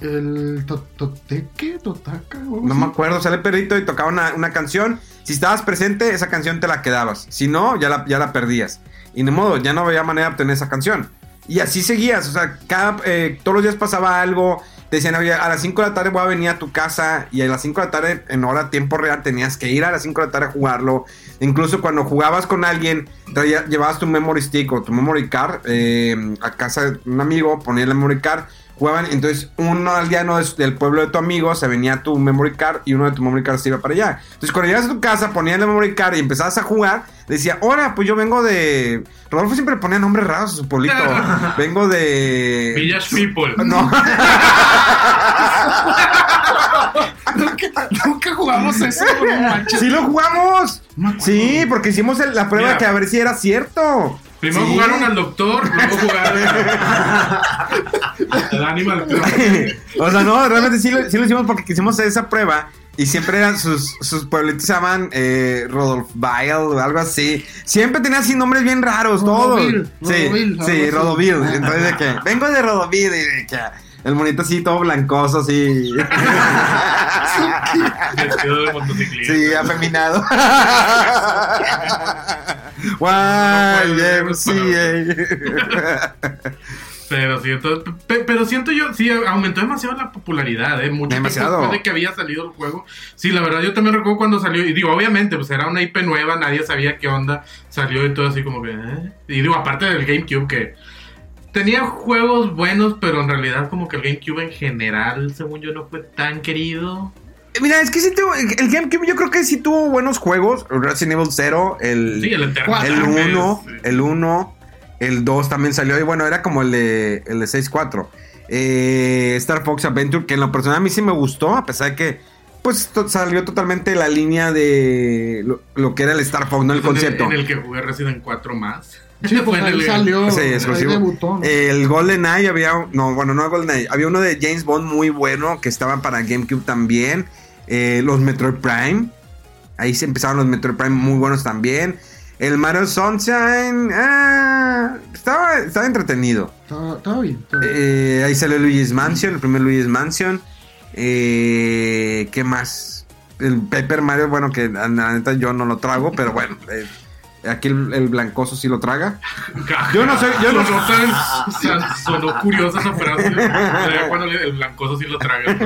El to- Toteque, Totaka. o algo No me acuerdo, sale el perrito y tocaba una, una canción. Si estabas presente, esa canción te la quedabas. Si no, ya la, ya la perdías. Y de modo, ya no había manera de obtener esa canción. Y así seguías, o sea, cada, eh, todos los días pasaba algo. Te decían, "Oye, a las 5 de la tarde voy a venir a tu casa. Y a las 5 de la tarde, en hora tiempo real, tenías que ir a las 5 de la tarde a jugarlo. Incluso cuando jugabas con alguien, traía- llevabas tu memory stick o tu memory card eh, a casa de un amigo, ponías la memory card. Jugaban, entonces uno aldeano de- del pueblo de tu amigo se venía a tu memory card y uno de tu memory card se iba para allá. Entonces cuando llegas a tu casa, ponías la memory card y empezabas a jugar, decía, hola, pues yo vengo de... Rodolfo siempre ponía nombres raros a su pueblito. (laughs) vengo de... Village People. (laughs) No. nunca, nunca jugamos eso, no manches. ¡Sí lo jugamos! No. Sí, porque hicimos el- la prueba Mira. que a ver si era cierto. Primero Sí. jugaron al doctor, luego jugaron al Animal (laughs) o sea, no, realmente sí lo, sí lo hicimos porque quisimos hacer esa prueba. Y siempre eran sus, sus pueblitos se llaman eh, Rodolf o algo así. Siempre tenían así nombres bien raros, todos. Rodovil, Sí, Rodovil, sí, algo así. Rodovil. Entonces de que, vengo de Rodovil y de que el monito así todo blancoso, así. Vestido de motociclista. sí, afeminado. YMCA. Pero siento, pe- pero siento yo, sí, aumentó demasiado la popularidad, ¿eh? Mucho Demasiado. después de que había salido el juego. Sí, la verdad, yo también recuerdo cuando salió, y digo, obviamente, pues era una IP nueva, nadie sabía qué onda, salió y todo así como que, ¿eh? Y digo, aparte del GameCube, que tenía juegos buenos, pero en realidad como que el GameCube en general, según yo, no fue tan querido. Mira, es que sí tuvo, el GameCube yo creo que sí tuvo buenos juegos. Resident Evil 0, el... Sí, el Eternal. El 1, Sí. el 1, el 2 también salió. Y bueno, era como el de, el de 6-4. Eh, Star Fox Adventure, que en lo personal a mí sí me gustó, a pesar de que pues to- salió totalmente la línea de lo, lo que era el Star Fox, no el En el- concepto. En el que jugué Resident 4 más. Sí, pues ahí el- salió. Sí, ahí exclusivo. debutó, ¿no? El Golden Eye había, no, bueno, no Golden Eye, había uno de James Bond muy bueno que estaba para GameCube también. Eh, los Metroid Prime, ahí se empezaron los Metroid Prime muy buenos también. El Mario Sunshine, ah, estaba, estaba entretenido. Estaba, estaba bien. estaba bien. Eh, ahí salió Luigi's Mansion, el primer Luigi's Mansion. Eh, ¿Qué más? El Paper Mario, bueno, que la neta yo no lo trago, pero bueno, eh, aquí el, el blancoso sí lo traga. (laughs) Yo no sé, yo no- sonó, tan- o sea, sonó curiosa esa frase. Cuando el blancoso sí lo traga.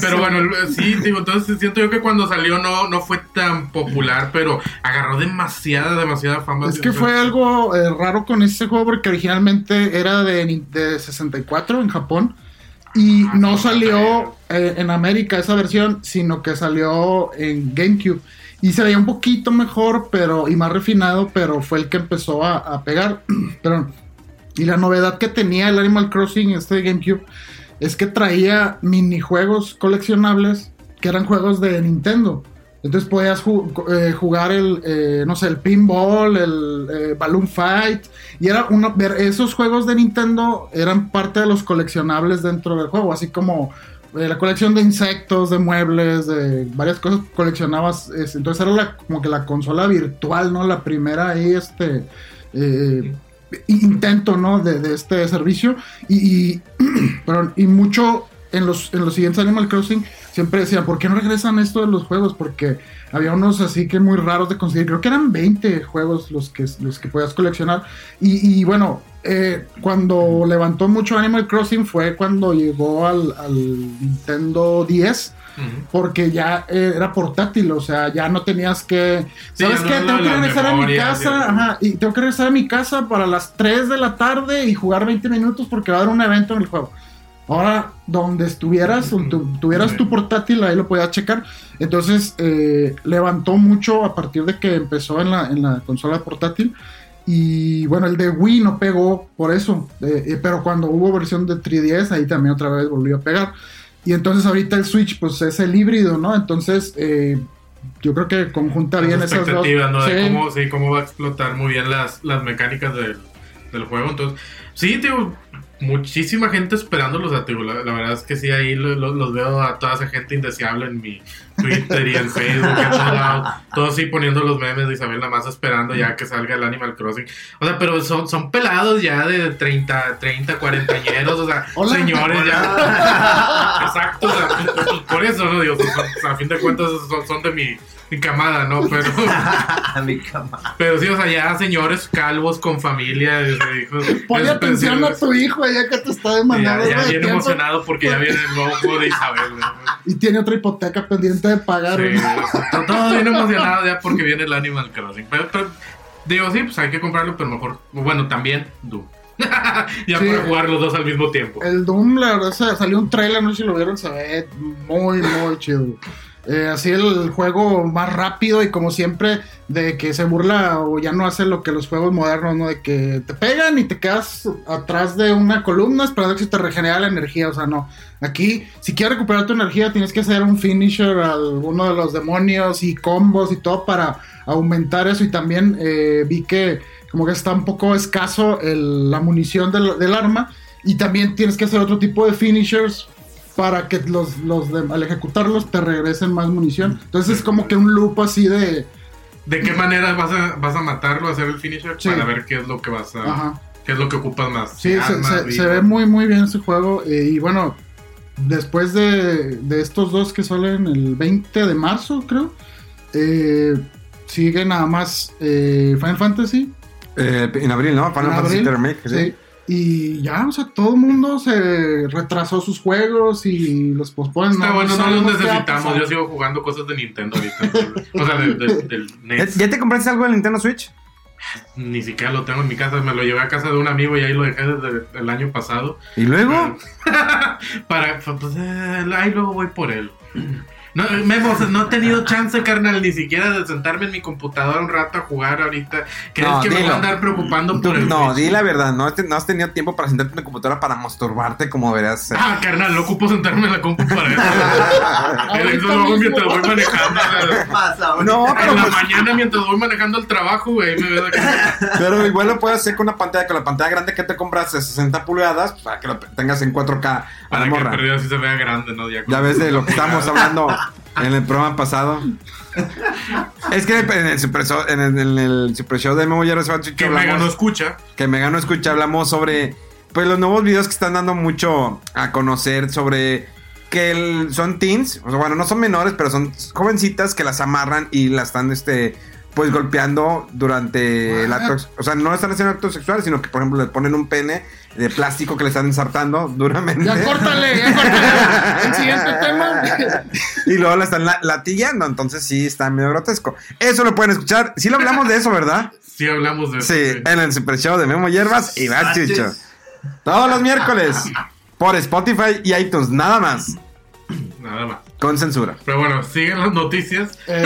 Pero bueno, sí, digo, entonces siento yo que cuando salió no, no fue tan popular, pero agarró demasiada, demasiada fama. Es que fue algo eh, raro con ese juego porque originalmente era de, de 64 en Japón y Ah, no salió eh, en América esa versión, sino que salió en GameCube. Y se veía un poquito mejor pero y más refinado, pero fue el que empezó a, a pegar. (clears throat) Perdón. Y la novedad que tenía el Animal Crossing, este GameCube, es que traía minijuegos coleccionables que eran juegos de Nintendo. Entonces podías eh, jugar el, eh, no sé, el pinball, el eh, balloon fight. Y era ver, esos juegos de Nintendo eran parte de los coleccionables dentro del juego, así como la colección de insectos, de muebles, de varias cosas coleccionabas. es- entonces era la- como que la consola virtual, ¿no? La primera ahí, este... eh, intento, ¿no? De, de este servicio. Y, y, (clears throat) y mucho en los, en los siguientes Animal Crossing siempre decían, ¿por qué no regresan esto de los juegos? Porque había unos así que muy raros de conseguir. Creo que eran 20 juegos los que, los que podías coleccionar. Y bueno, eh, cuando levantó mucho Animal Crossing fue cuando llegó al, al Nintendo 10 Ujú. porque ya eh, era portátil, o sea, ya no tenías que... Sí, ¿Sabes ya qué? no Tengo que regresar a mi casa, ajá, y tengo que regresar a mi casa para las 3 de la tarde y jugar 20 minutos porque va a haber un evento en el juego. Ahora, donde estuvieras, donde tu- tuvieras Sí. tu portátil, ahí lo podías checar. Entonces, eh, levantó mucho a partir de que empezó en la, en la consola portátil. Y bueno, el de Wii no pegó por eso. eh, eh, pero cuando hubo versión de 3DS, ahí también otra vez volvió a pegar. Y entonces ahorita el Switch, pues es el híbrido, ¿no? Entonces, eh, yo creo que conjunta bien esas dos. ¿no? De Sí. cómo, sí, cómo va a explotar muy bien las, las mecánicas del, del juego. Entonces, sí, digo, muchísima gente esperándolos. sea, digo, la, la verdad es que sí, ahí lo- lo- los veo a toda esa gente indeseable en mi Twitter y en (laughs) Facebook. en todos lados. Todos sí poniendo los memes de Isabel nada más esperando ya que salga el Animal Crossing. O sea, pero son, son pelados ya de 30, 30, 40 añeros. O sea, (laughs) Hola. señores ya. (laughs) Exacto, o sea, por eso, ¿no? Digo, son- a fin de cuentas son, son de mi, mi camada, ¿no? Pero, (laughs) Mi cama. pero sí, o sea, ya señores calvos con familia, desde hijos. Ponle atención a tu hijo ya que te está Ya, demandando. ya bien tiempo, emocionado porque ya viene el nuevo juego de Isabel. ¿no? Y tiene otra hipoteca pendiente de pagar. Sí, güey. o sea, todo- bien emocionado ya porque viene el Animal Crossing. Pero, pero, digo, sí, pues hay que comprarlo, pero mejor, bueno, también Doom. (laughs) ya Sí. para jugar los dos al mismo tiempo. El Doom, la verdad, se- salió un trailer, no sé si lo vieron, se ve muy, muy chido. Eh, así el juego más rápido y como siempre, de que se burla o ya no hace lo que los juegos modernos, ¿no? De que te pegan y te quedas atrás de una columna esperando que se te regenera la energía, o sea, no. Aquí, si quieres recuperar tu energía, tienes que hacer un finisher a alguno de los demonios y combos y todo para aumentar eso. Y también eh, vi que como que está un poco escaso la munición del arma. Y también tienes que hacer otro tipo de finishers para que los, los de- al ejecutarlos te regresen más munición. Entonces es como que un loop así de... ¿De qué manera vas a, vas a matarlo, hacer el finisher? Sí. Para ver qué es lo que vas a. Ajá. ¿Qué es lo que ocupas más? Sí, se, Armas, se- vida. se ve muy muy bien ese juego. eh, y bueno, después de, de estos dos que salen el 20 de marzo, creo, eh, sigue nada más eh, Final Fantasy. Eh, en abril, ¿no? Final en Fantasy abril, Remake, sí. sí. Y ya, o sea, todo el mundo se retrasó sus juegos y los posponen. Está bueno, no los necesitamos. Yo sigo jugando cosas de Nintendo ahorita. o sea, de- de- del ¿Ya, NES. ya te compraste algo del Nintendo Switch? Ni siquiera lo tengo en mi casa. Me lo llevé a casa de un amigo y ahí lo dejé desde el año pasado. ¿Y luego? (laughs) Para, pues, eh, ahí luego voy por él. No, Memo, no he tenido chance, carnal, ni siquiera de sentarme en mi computadora un rato a jugar ahorita. ¿Crees No, que me voy a andar preocupando Tú- por el no, Switch? di la verdad, no, no has tenido tiempo para sentarte en tu computadora para masturbarte como deberías hacer. Ah, carnal, no ocupo sentarme en la compu para eso. (laughs) el lo hago mismo. mientras voy manejando. (laughs) Pasa. No, En pero, la pues, mañana mientras voy manejando el trabajo, güey, me veo pero igual lo puedes hacer con una pantalla, con la pantalla grande que te compras de 60 pulgadas, para que lo tengas en 4K a la Para que morra. perdido así se vea grande, ¿no? Ya, Ya ves de lo que (laughs) estábamos hablando en el programa pasado. Es que en el Super Show, en el, en el Super Show de Memo Hierro Que Mega no escucha. que Mega no escucha, hablamos sobre pues los nuevos videos que están dando mucho a conocer sobre que el- son teens, o sea, bueno, no son menores, pero son jovencitas que las amarran y las están este pues golpeando durante el acto, o sea, no están haciendo acto sexual, sino que por ejemplo le ponen un pene de plástico que le están ensartando duramente. Ya córtale, ya córtale. El siguiente tema. Y luego la están la- latillando, entonces sí está medio grotesco. Eso lo pueden escuchar. Sí lo hablamos de eso, ¿verdad? Sí, hablamos de eso. Sí, en el Super Show de Memo Hierbas y va Chucho. Todos los miércoles por Spotify y iTunes, nada más. Nada más. Con censura. Pero bueno, siguen las noticias. Eh,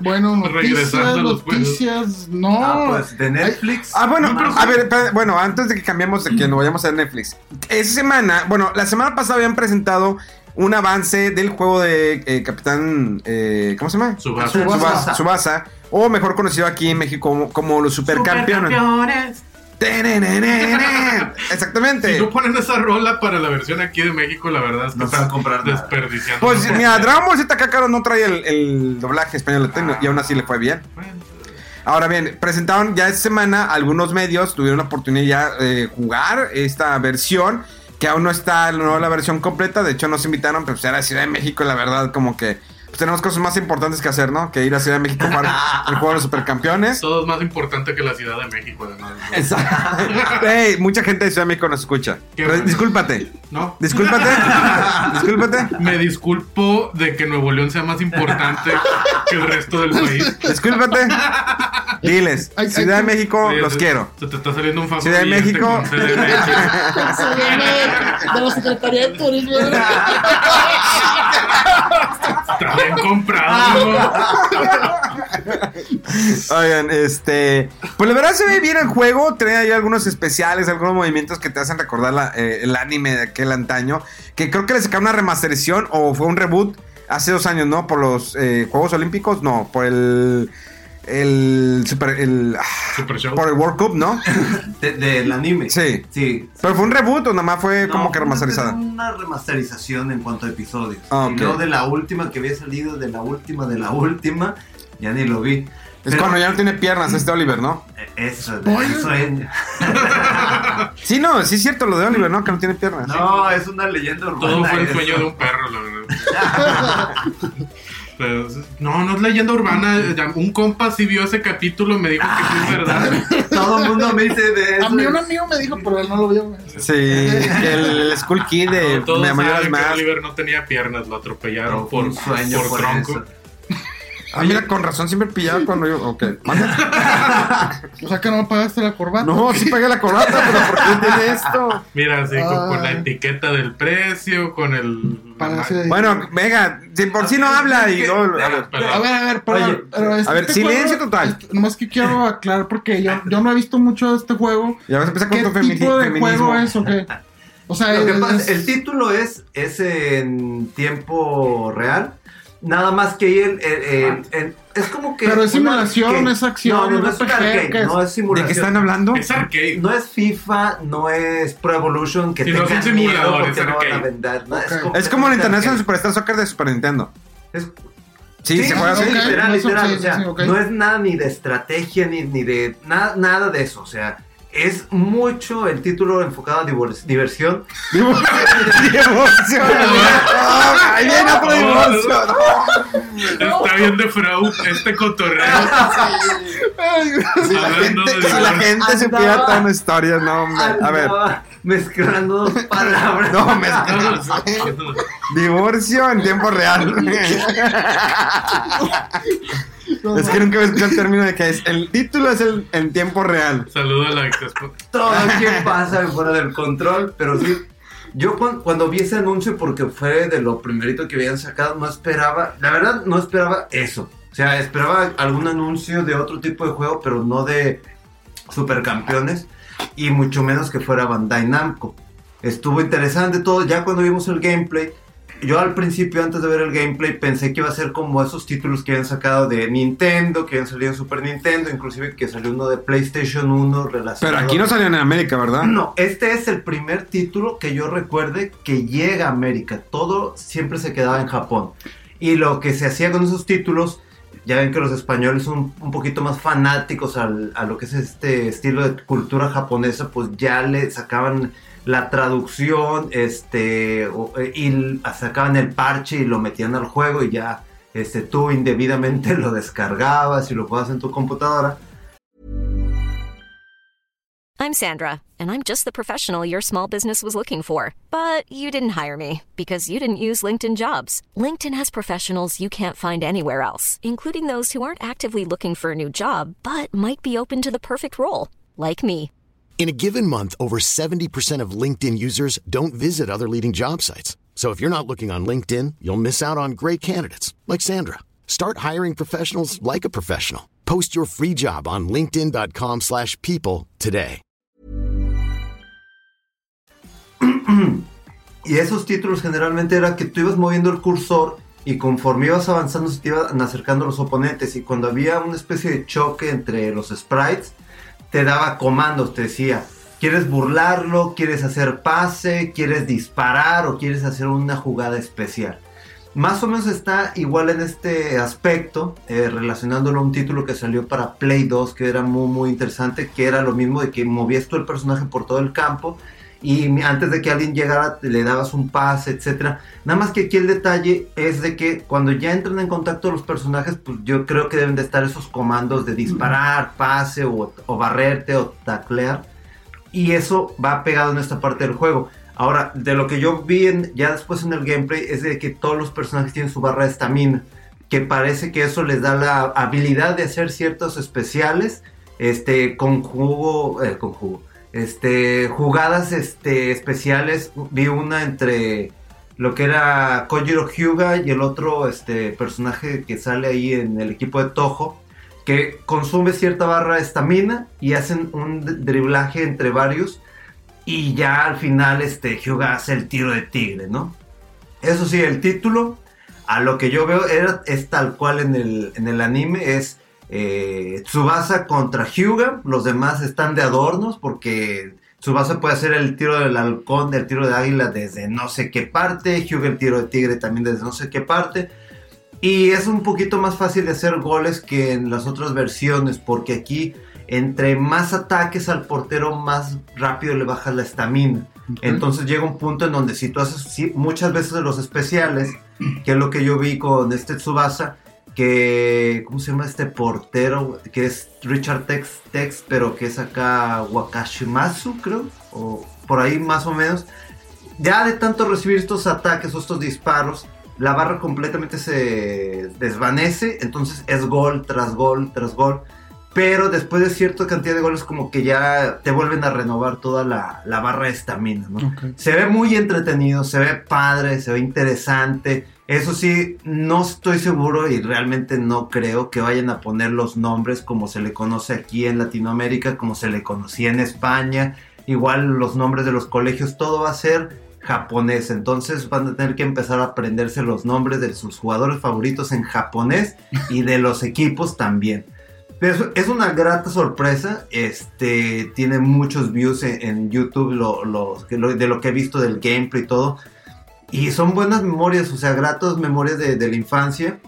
bueno, (laughs) noticias, Regresando a los juegos. noticias, no. Ah, pues de Netflix. Ah, bueno, No, a ver, bueno, antes de que cambiemos de que nos vayamos a Netflix. Esa semana, bueno, la semana pasada habían presentado un avance del juego de eh, Capitán, eh, ¿cómo se llama? Subasa. Subasa. Subasa, Subasa, o mejor conocido aquí en México como, como los supercampeones. Supercampeones. Exactamente. Si no ponen esa rola para la versión aquí de México, la verdad es que No a comprar nada. desperdiciando. Pues mira, Dragon Ball Z Kakarot no trae el, el doblaje español latino y aún así le fue bien. Bueno, Ahora bien, presentaron ya esta semana algunos medios, tuvieron la oportunidad ya de jugar esta versión, que aún no está no la versión completa, de hecho nos invitaron, pero pues era Ciudad de México y la verdad como que pues, tenemos cosas más importantes que hacer, ¿no? Que ir a Ciudad de México a jugar (laughs) el juego de los supercampeones. todo es más importante que la Ciudad de México, además. ¿no? Exacto. (laughs) Ey, mucha gente de Ciudad de México nos escucha. Pero discúlpate. ¿No? Discúlpate. (laughs) discúlpate. Me disculpo de que Nuevo León sea más importante que el resto del país. Discúlpate. Diles. Ay, ay, Ciudad de. México, los se- quiero. Se te está saliendo un favor. Ciudad de México. Se viene de la Secretaría de Turismo. Bien comprado. (laughs) Oigan, este. Pues la verdad se ve bien el juego. Trae ahí algunos especiales, algunos movimientos que te hacen recordar eh, el anime de aquel antaño. Que creo que le sacaron una remasterización o fue un reboot hace dos años, ¿no? Por los eh, Juegos Olímpicos, no, por el el super el ah, Super Show. por el World Cup, ¿no? (laughs) De- del anime. Sí. Sí. Pero fue un reboot o nomás fue No, como que fue una- remasterizada. Una remasterización en cuanto a episodios. Ah, Y no de la última que había salido, de la última, de la última. Ya ni lo vi. Es Pero- cuando ya no tiene piernas este Oliver, ¿no? Eh, Eso, el sueño. (laughs) Sí, no, sí es cierto lo de Oliver, ¿no? Que no tiene piernas. No, es una leyenda urbana. Todo fue el eso. sueño de un perro, la verdad. (laughs) Pero, no, no es leyenda urbana. Un compa sí vio ese capítulo, me dijo que sí es verdad. Todo el mundo me dice de eso. A mí un amigo me dijo, pero él no lo vio. güey. Sí, el, el School Kid de Todos Me Mayoras saben que Más. Oliver no tenía piernas, lo atropellaron No, por, un sueño por por tronco. eso. Ah, mira, con razón siempre pillaba cuando yo. Ok. Manda. (laughs) O sea que no me pagaste la corbata. No, sí pagué la corbata, pero ¿por qué tiene esto? Mira, así con, con la Ay. etaqueta del precio, con el. Bueno, venga, si por si no habla y no. A ver. Perdón. A ver, a ver, perdón, Oye, pero este a ver, silencio juego- total. este- nomás que quiero aclarar porque yo, yo no he visto mucho de este juego. Ya vas a empezar con ¿Qué tu tipo de feminismo. juego es o qué? O sea, Lo que es- pasa, el título es, es en tiempo real. Nada más que él, el- el- el- es como que. Pero es simulación, es acción, No, no, no es RPG, arcade, no es ¿De simulación. qué están hablando? Es arcade. No es FIFA, no es Pro Evolution, que no, tengan simulador, miedo porque es no van a vender. No. Es como el International. Superstar Soccer de Super Nintendo. Es- Sí, se juega sí, literal, no, literal, o sea, no es nada ni de estrategia ni, ni de nada, nada de eso, o sea, es mucho el título enfocado a diversión. (laughs) Divorcio. Ah, Ahí viene otro divorcio. Está bien de Freud este cotorreo. (laughs) Si la gente, de si la gente supiera toda una historia, no, hombre. A ver. Mezclando dos palabras. No, me Divorcio en tiempo real. (laughs) no, es que nunca había escuchado el término de que es, el título es el en tiempo real. Saludo a la. Todo aquí (laughs) pasa fuera del control, pero sí. Yo cuan- cuando, vi ese anuncio, porque fue de lo primerito que habían sacado, no esperaba, la verdad no esperaba eso. O sea, esperaba algún anuncio de otro tipo de juego, pero no de supercampeones, y mucho menos que fuera Bandai Namco. Estuvo interesante todo, ya cuando vimos el gameplay, yo al principio, antes de ver el gameplay, pensé que iba a ser como esos títulos que habían sacado de Nintendo, que habían salido en Super Nintendo, inclusive que salió uno de PlayStation 1 relacionado. Pero aquí no salió en América, ¿verdad? No, este es el primer título que yo recuerde que llega a América. Todo siempre se quedaba en Japón. Y lo que se hacía con esos títulos, ya ven que los españoles son un poquito más fanáticos al- a lo que es este estilo de cultura japonesa, pues ya le sacaban la traducción este eh, y sacaban el parche y lo metían al juego y ya este tú indebidamente (laughs) lo descargabas y lo jugabas en tu computadora. I'm Sandra, and I'm just the professional your small business was looking for. But you didn't hire me because you didn't use LinkedIn jobs. LinkedIn has professionals you can't find anywhere else, including those who aren't actively looking for a new job but might be open to the perfect role, like me. In a given month, over 70% of LinkedIn users don't visit other leading job sites. So if you're not looking on LinkedIn, you'll miss out on great candidates like Sandra. Start hiring professionals like a professional. Post your free job on linkedin.com/people today. (clears throat) Y esos títulos generalmente era que tú ibas moviendo el cursor y conforme ibas avanzando se te iban acercando los oponentes y cuando había una especie de choque entre los sprites te daba comandos, te decía, ¿quieres burlarlo? ¿Quieres hacer pase? ¿Quieres disparar? ¿O quieres hacer una jugada especial? Más o menos está igual en este aspecto, eh, relacionándolo a un título que salió para Play 2 que era muy muy interesante, que era lo mismo de que movías tú el personaje por todo el campo y antes de que alguien llegara le dabas un pase, etcétera. Nada más que aquí el detalle es de que cuando ya entran en contacto los personajes, pues yo creo que deben de estar esos comandos de disparar, pase o, o barrerte o taclear. Y eso va pegado en esta parte del juego. Ahora, de lo que yo vi en- ya después en el gameplay es de que todos los personajes tienen su barra de estamina. Que parece que eso les da la habilidad de hacer ciertos especiales. Este, con jugo. eh, con jugo. Este, jugadas este, especiales. Vi una entre lo que era Kojiro Hyuga y el otro este, personaje que sale ahí en el equipo de Toho. Que consume cierta barra de estamina y hacen un driblaje entre varios. Y ya al final este Hyuga hace el tiro de tigre, ¿no? Eso sí, el título A lo que yo veo es tal cual en el, en el anime, es eh, Tsubasa contra Hyuga, los demás están de adornos porque Tsubasa puede hacer el tiro del halcón, del tiro de águila desde no sé qué parte, Hyuga el tiro de tigre también desde no sé qué parte. Y es un poquito más fácil de hacer goles que en las otras versiones, porque aquí entre más ataques al portero, más rápido le bajas la estamina. Entonces llega un punto en donde si tú haces sí, muchas veces los especiales, que es lo que yo vi con este Tsubasa, que, ¿cómo se llama este portero? Que es Richard Tex, Tex pero que es acá Wakashimasu, creo, o por ahí más o menos. Ya de tanto recibir estos ataques o estos disparos, la barra completamente se desvanece, entonces es gol tras gol tras gol. Pero después de cierta cantidad de goles, como que ya te vuelven a renovar toda la, la barra de estamina, ¿no? Se ve muy entretenido, se ve padre, se ve interesante. Eso sí, no estoy seguro y realmente no creo que vayan a poner los nombres como se le conoce aquí en Latinoamérica, como se le conocía en España. Igual los nombres de los colegios, todo va a ser japonés. Entonces van a tener que empezar a aprenderse los nombres de sus jugadores favoritos en japonés y de los equipos también. Pero es- una grata sorpresa. Este tiene muchos views en, en YouTube lo- lo- que lo- de lo que he visto del gameplay y todo. Y son buenas memorias, o sea, gratas memorias de, de la infancia.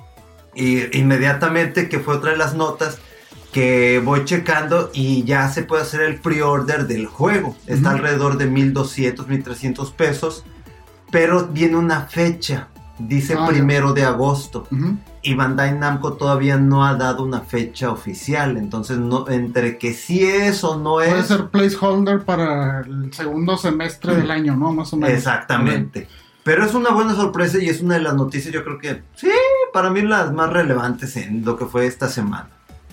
Y inmediatamente, que fue otra de las notas, que voy checando y ya se puede hacer el pre-order del juego. Está Ujú. alrededor de 1200, 1300 pesos. Pero viene una fecha, dice Ah, ya. primero de agosto. Y Bandai Namco todavía no ha dado una fecha oficial. Entonces, no, entre que sí es o no Puede es. ser placeholder para el segundo semestre del año, ¿no? Más o menos. Exactamente. Pero es una buena sorpresa y es una de las noticias, yo creo que sí, para mí las más relevantes en lo que fue esta semana.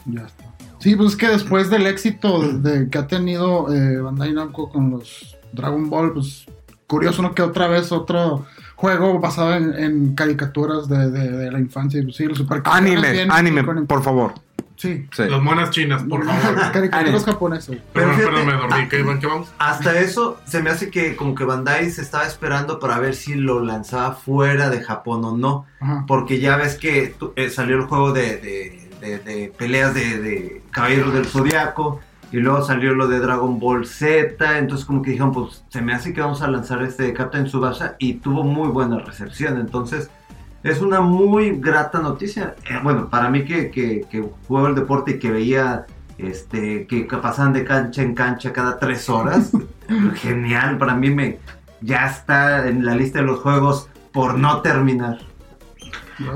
Ya está. Sí, pues es que después del éxito de, que ha tenido eh, Bandai Namco con los Dragon Ball, pues curioso, ¿no? Que otra vez otro juego basado en, en caricaturas de, de- de la infancia. y, Pues, sí, los super Anime, anime, por favor. Sí, Sí. Las monas chinas, por favor. (laughs) caricaturas japonesas. Pero me dormí. ¿Qué, ¿Qué vamos? Hasta eso se me hace que como que Bandai se estaba esperando para ver si lo lanzaba fuera de Japón o no. Ajá. Porque ya ves que tu- eh, salió el juego de, de- de- de peleas de, de Caballeros del Zodiaco. Y luego salió lo de Dragon Ball Z. Entonces como que dijeron, pues se me hace que vamos a lanzar este de Captain Tsubasa. Y tuvo muy buena recepción. Entonces es una muy grata noticia. Eh, bueno, para mí que, que, que juego el deporte y que veía este que pasaban de cancha en cancha cada tres horas. (laughs) genial, para mí me ya está en la lista de los juegos por no terminar.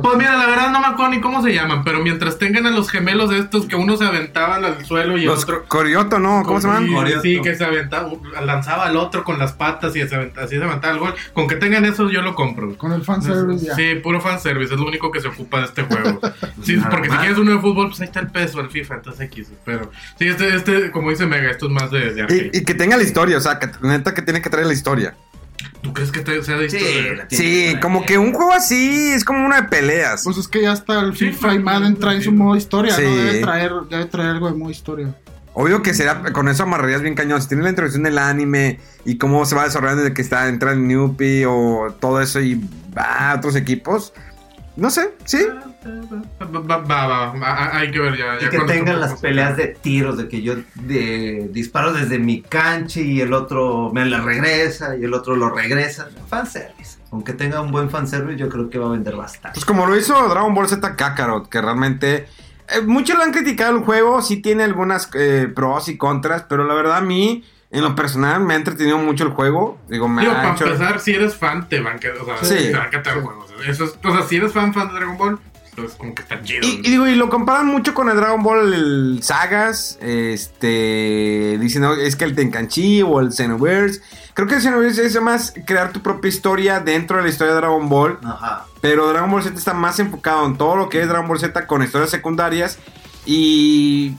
Pues mira, la verdad no me acuerdo ni cómo se llaman, pero mientras tengan a los gemelos estos que uno se aventaba al suelo y el Los otro... Corioto, ¿no? ¿Cómo se llaman? Sí, Corioto. Sí, que se aventaba, lanzaba al otro con las patas y se aventaba, así se aventaba el gol. Con que tengan esos yo lo compro. Con el fanservice ya. Sí, puro fanservice, es lo único que se ocupa de este juego. (laughs) Sí, Nada porque si quieres uno de fútbol, pues ahí está el peso, el FIFA, entonces X. Pero sí, este, este como dice Mega, esto es más de, de. Y, y que tenga la historia, o sea, que neta que tiene que traer la historia. ¿Tú crees que te, sea de historia? Sí, como que un juego así es como una de peleas. Pues es que ya está el Sí, FIFA y Madden traen su modo historia, Sí. ¿no? Debe traer, debe traer algo de modo historia. Obvio que será, con eso amarrarías bien cañón. Si tiene la introducción del anime y cómo se va desarrollando desde que está entra en Newpie o todo eso y va a otros equipos. No sé, sí. Va, va, va, hay que ver ya. Y ya que cuando tengan las peleas de tiros, de que yo de, disparo desde mi cancha y el otro me la regresa y el otro lo regresa. Fanservice. Aunque tenga un buen fanservice, yo creo que va a vender bastante. Pues como lo hizo Dragon Ball Z Kakarot, que realmente... eh, muchos lo han criticado el juego, sí tiene algunas eh, pros y contras, pero la verdad a mí, en lo personal, me ha entretenido mucho el juego. Digo, me Digo, ha para hecho... empezar, si eres fan, te van a quedar, o sea, Sí. te van a encantar el juego. O sea, eso es- o sea, si eres fan, fan de Dragon Ball, pues como que está chido. Y, y digo, y lo comparan mucho con el Dragon Ball el Sagas, este, diciendo es que el Tenkanchi o el Xenoverse. Creo que el Xenoverse es más crear tu propia historia dentro de la historia de Dragon Ball, Ajá. pero Dragon Ball Z está más enfocado en todo lo que es Dragon Ball Z con historias secundarias y,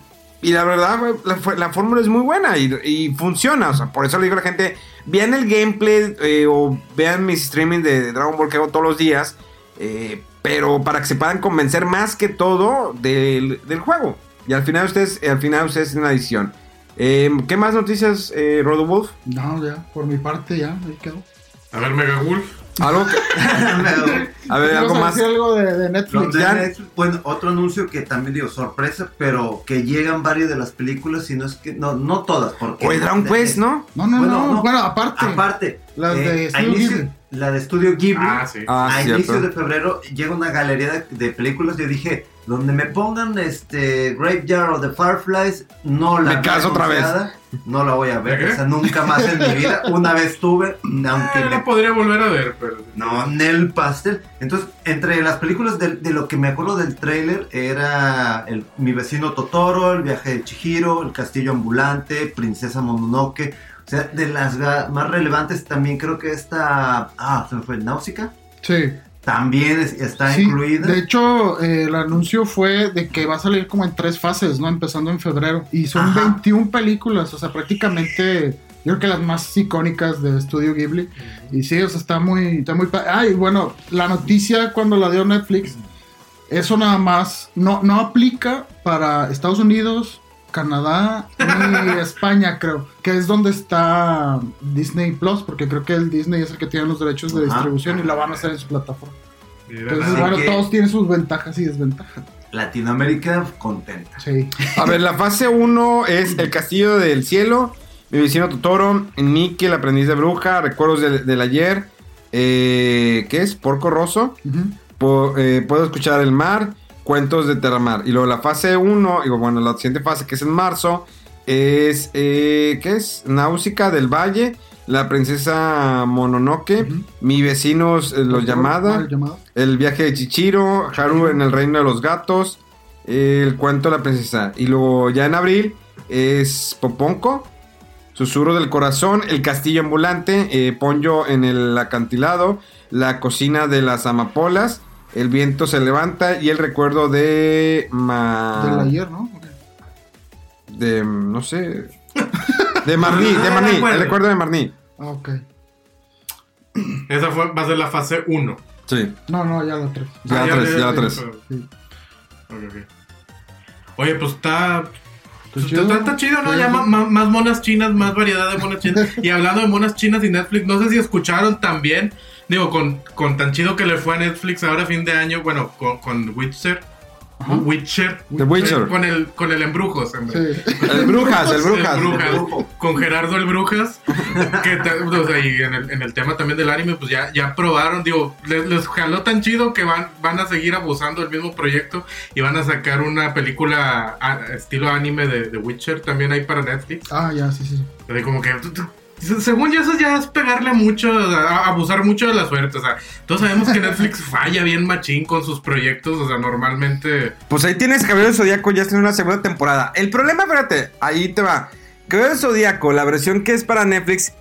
y la verdad la, fórmula es muy buena y, y funciona, o sea, por eso le digo a la gente, vean el gameplay eh, o vean mis streamings de Dragon Ball que hago todos los días. Eh, pero para que se puedan convencer más que todo del, del juego. Y al final ustedes, al final ustedes en la edición. Eh, ¿Qué más noticias, eh, Rodowolf? No, ya, por mi parte ya, ahí quedó. A ver, Mega Wolf. Algo que- (laughs) A ver, ¿Ibas algo más. algo de, de Netflix? de Netflix, bueno, otro anuncio que también digo, sorpresa, pero que llegan varias de las películas y no es que, no, no todas, porque... Oye, Dragon Quest, ¿no? No, no, Bueno, no, no. Bueno, aparte. Aparte, Las de Studio inicio- Ghibli. La de Studio Ghibli, Ah, sí. Ah, a cierto. inicios de febrero llega una galería de, de películas. Yo dije, donde me pongan este Graveyard o The Fireflies, no la Me caso otra vez. No la voy a ver, ¿De qué? o sea, nunca más en mi vida. Una vez tuve, (laughs) aunque Ah, me la podría volver a ver, pero. no, Nel Pastel. Entonces, entre las películas de, de lo que me acuerdo del tráiler era el, Mi vecino Totoro, El viaje de Chihiro, El castillo ambulante, Princesa Mononoke. O sea, de las más relevantes también creo que esta... Ah, se me fue Náusica. Sí. También es- está Sí, incluida. De hecho, eh, el anuncio fue de que va a salir como en tres fases, ¿no? Empezando en febrero. Y son Ajá. 21 películas, o sea, prácticamente yo creo que las más icónicas de Studio Ghibli. Y sí, o sea, está muy, está muy... Ah, y bueno, la noticia cuando la dio Netflix, eso nada más no, no aplica para Estados Unidos, Canadá y (laughs) España, creo. Que es donde está Disney Plus, porque creo que el Disney es el que tiene los derechos de Ajá. distribución y la van a hacer en su plataforma. Mira, Entonces, Así bueno, todos tienen sus ventajas y desventajas. Latinoamérica contenta. Sí. A ver, la fase 1 es El Castillo del Cielo, Mi vecino Totoro, Nicky, el aprendiz de bruja, Recuerdos del, del ayer, eh, ¿qué es? Porco Rosso. Po- eh, Puedo escuchar el mar, Cuentos de Terramar. Y luego la fase 1, y bueno, la siguiente fase que es en marzo, es, eh, ¿qué es? Náusica del Valle, La princesa Mononoke, Ujú. Mi vecinos, eh, los llamada. El viaje de Chichiro, Haru en el reino de los gatos, El cuento de la princesa. Y luego ya en abril es Poponco, Susurro del corazón, El castillo ambulante, eh, Ponyo en el acantilado, La cocina de las amapolas, El viento se levanta y el recuerdo de... Ma... Del ayer, ¿no? De no sé... De Marní, de Ah, Marní, el recuerdo de Marní. Ah, ok. Esa fue, va a ser la fase 1. Sí, No, no, ya la tres. ya la tres, ya la tres. Sí. Ok, ok. Oye, pues está. Pues Está, chido. está chido, ¿no? Sí, Ya sí. más monas chinas, más variedad de monas chinas. Y hablando de monas chinas y Netflix, no sé si escucharon también, digo, con, con tan chido que le fue a Netflix ahora a fin de año, bueno, con, con Witcher. Ajá. Witcher. The Witcher. Con el, con el Embrujos. en vez. Sí. El Brujas, el El Brujas. Brujas, con Gerardo el Brujas, que o sea, y en el, en el tema también del anime, pues ya, ya probaron, digo, les, les jaló tan chido que van, van a seguir abusando del mismo proyecto y van a sacar una película a- estilo anime de, de Witcher también ahí para Netflix. Ah, ya, sí, sí. De como que, según yo, eso ya es pegarle mucho, a- abusar mucho de la suerte, o sea, todos sabemos que Netflix (laughs) falla bien machín con sus proyectos, o sea, normalmente... Pues ahí tienes Caballero del Zodíaco, ya está en una segunda temporada. El problema, espérate, ahí te va. Caballero del Zodíaco, la versión que es para Netflix,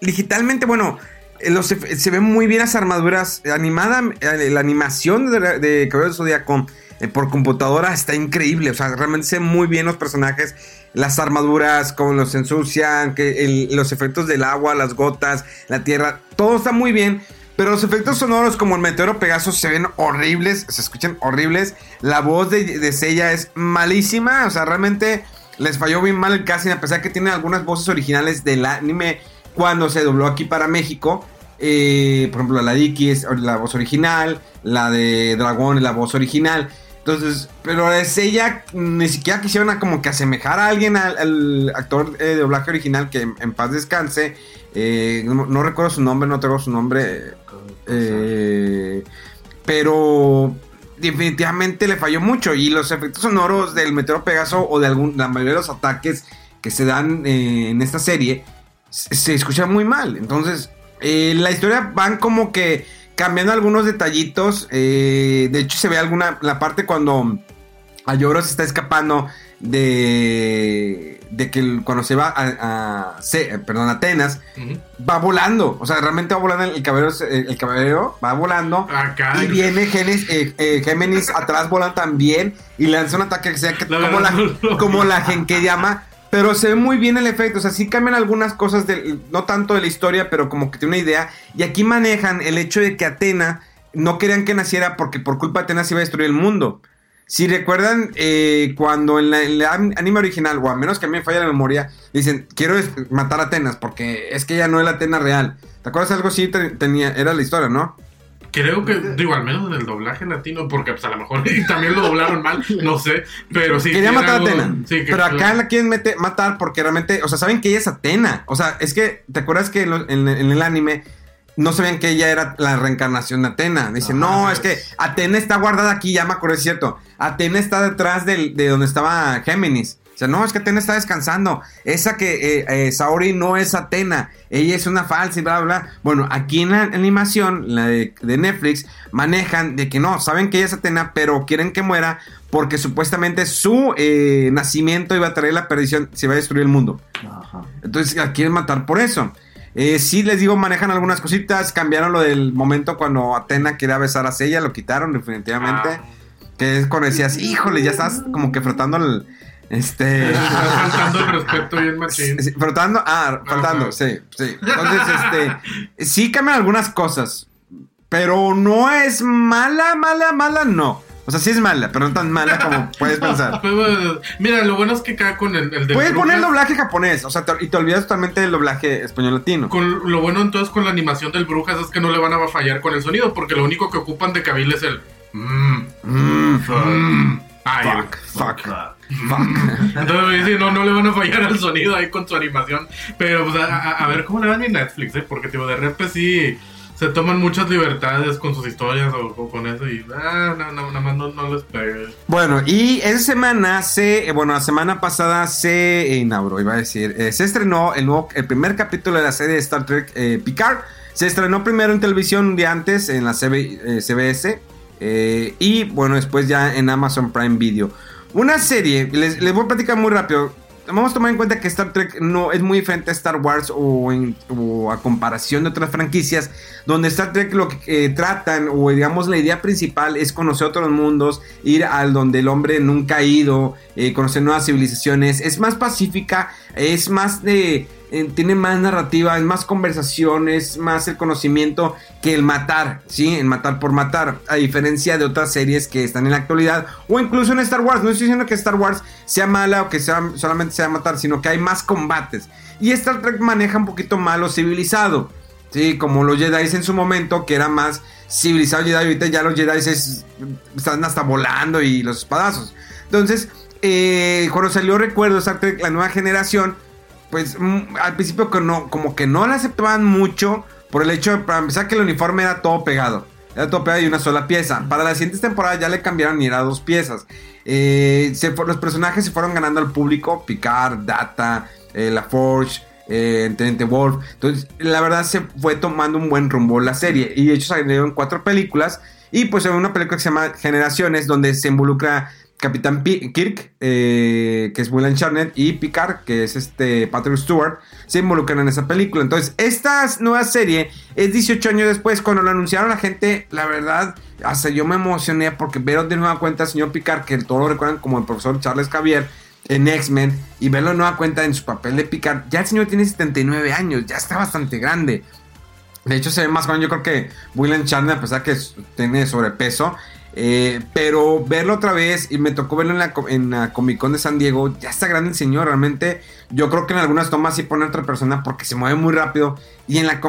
digitalmente, bueno, eh, los se ven muy bien las armaduras. Animada, eh, la animación de, de Caballero del Zodíaco eh, por computadora está increíble. O sea, realmente ven muy bien los personajes, las armaduras, cómo los ensucian, que los efectos del agua, las gotas, la tierra, todo está muy bien. Pero los efectos sonoros como el meteoro Pegasus se ven horribles, se escuchan horribles. La voz de, de Seiya es malísima, o sea, realmente les falló bien mal el casting, a pesar que tiene algunas voces originales del anime cuando se dobló aquí para México. Eh, por ejemplo, la de Iki es la voz original, la de Dragón es la voz original. Entonces, pero la de Seiya ni siquiera quisieron como que asemejar a alguien al, actor eh, de doblaje original que en, paz descanse. Eh, no, no recuerdo su nombre, no tengo su nombre. eh, pero definitivamente le falló mucho. Y los efectos sonoros del Meteoro Pegaso o de algún, la mayoría de los ataques que se dan eh, en esta serie se, se escuchan muy mal. Entonces, eh, la historia van como que cambiando algunos detallitos. eh, de hecho, se ve alguna la parte cuando Ayoro se está escapando de, de que cuando se va a, a- se- perdón, Atenas, va volando. O sea, realmente va volando el caballero, el, el caballero va volando. Acá. Y viene Genes- eh, eh, Géminis atrás volando también y lanza un ataque que sea que- La como, la, como la gente llama. Pero se ve muy bien el efecto. O sea, sí cambian algunas cosas, del, no tanto de la historia, pero como que tiene una idea. Y aquí manejan el hecho de que Atena no querían que naciera porque por culpa de Atena se iba a destruir el mundo. Si recuerdan, eh, cuando en, el anime original, o a menos que a mí me falla la memoria, dicen, quiero matar a Atenas, porque es que ella no es la Atena real. ¿Te acuerdas algo así? Te- tenía, era la historia, ¿no? Creo que, digo, al menos en el doblaje latino, porque pues a lo mejor (laughs) también lo doblaron mal, (laughs) no sé, pero sí. Quería sí matar a algo- Atena. sí, que- pero acá la quieren mete- matar porque realmente, o sea, saben que ella es Atena. O sea, es que, ¿te acuerdas que en, lo- en- en el anime no sabían que ella era la reencarnación de Atena? Dicen, no, es que Atena está guardada aquí, ya me acuerdo, es cierto. Atena está detrás del- de donde estaba Géminis. O sea, no, es que Atena está descansando. Esa que eh, eh, Saori no es Atena. Ella es una falsa y bla, bla, bla. Bueno, aquí en la animación, la de, de Netflix, manejan de que no, saben que ella es Atena, pero quieren que muera porque supuestamente su eh, nacimiento iba a traer la perdición, se iba a destruir el mundo. Ajá. Entonces la quieren matar por eso. Eh, sí, les digo, manejan algunas cositas. Cambiaron lo del momento cuando Atena quería besar a Sella, lo quitaron definitivamente. Ah. Que es cuando decías, híjole, ya estás como que frotando el. Este. (laughs) Estás faltando el respeto bien machín. Sí, frotando, ah, faltando, Ajá. sí, sí. Entonces, este, sí cambian algunas cosas, pero no es mala, mala, mala, no. O sea, sí es mala, pero no tan mala como (laughs) puedes pensar. Pues, Mira, lo bueno es que cae con el, el de Puedes poner el doblaje japonés, o sea, te- y te olvidas totalmente del doblaje español latino. Con, lo bueno entonces con la animación del Brujas es que no le van a fallar con el sonido, porque lo único que ocupan de Kabil es el. Mm, Mm, mm. Fuck, fuck, fuck. Entonces, sí, no, no le van a fallar al sonido ahí con su animación. Pero, pues, a, a- ver cómo le van en Netflix, ¿eh? Porque, tipo, de repente sí se toman muchas libertades con sus historias o, o con eso y, ah, no, no, nada más no, no les pegue. Bueno, y esa semana se, eh, bueno, la semana pasada se inauguró, iba a decir, eh, se estrenó el, nuevo, el primer capítulo de la serie de Star Trek eh, Picard. Se estrenó primero en televisión un día antes en la CB eh, CBS eh, y bueno, después ya en Amazon Prime Video. Una serie, les, les voy a platicar muy rápido. Vamos a tomar en cuenta que Star Trek no es muy diferente a Star Wars o, en- a comparación de otras franquicias, donde Star Trek lo que eh, tratan, o digamos la idea principal es conocer otros mundos, ir al donde el hombre nunca ha ido, eh, conocer nuevas civilizaciones, es más pacífica, es más de... tiene más narrativa, es más conversación, es más el conocimiento que el matar, ¿sí? El matar por matar, a diferencia de otras series que están en la actualidad, o incluso en Star Wars. No estoy diciendo que Star Wars sea mala o que sea, solamente sea matar, sino que hay más combates. Y Star Trek maneja un poquito más lo civilizado, ¿sí? Como los Jedi en su momento, que era más civilizado Jedi, ahorita ya los Jedi es- están hasta volando y los espadazos. Entonces, eh, cuando salió, recuerdo, Star Trek, la nueva generación, pues mm, al principio que no, como que no la aceptaban mucho por el hecho de, para que el uniforme era todo pegado. Era todo pegado y una sola pieza. Para las siguientes temporadas ya le cambiaron y era dos piezas. Eh, se los personajes se fueron ganando al público. Picard, Data, eh, La Forge, eh, Wolf. Entonces, la verdad se fue tomando un buen rumbo la serie. Y de hecho salieron cuatro películas. Y pues hay una película que se llama Generaciones, donde se involucra Capitán Pi- Kirk, eh, que es William Shatner, y Picard, que es este Patrick Stewart, se involucran en esa película. Entonces, esta nueva serie es 18 años después. Cuando lo anunciaron la gente, la verdad, hasta yo me emocioné porque ver de nueva cuenta al señor Picard, que todos lo recuerdan como el profesor Charles Xavier en X-Men, y verlo de nueva cuenta en su papel de Picard. Ya el señor tiene 79 años, ya está bastante grande. De hecho, se ve más joven. Yo creo que William Shatner, a pesar que tiene sobrepeso. Eh, pero verlo otra vez, y me tocó verlo en la, en la Comic Con de San Diego, ya está grande el señor. Realmente, yo creo que en algunas tomas sí pone otra persona porque se mueve muy rápido. Y en la,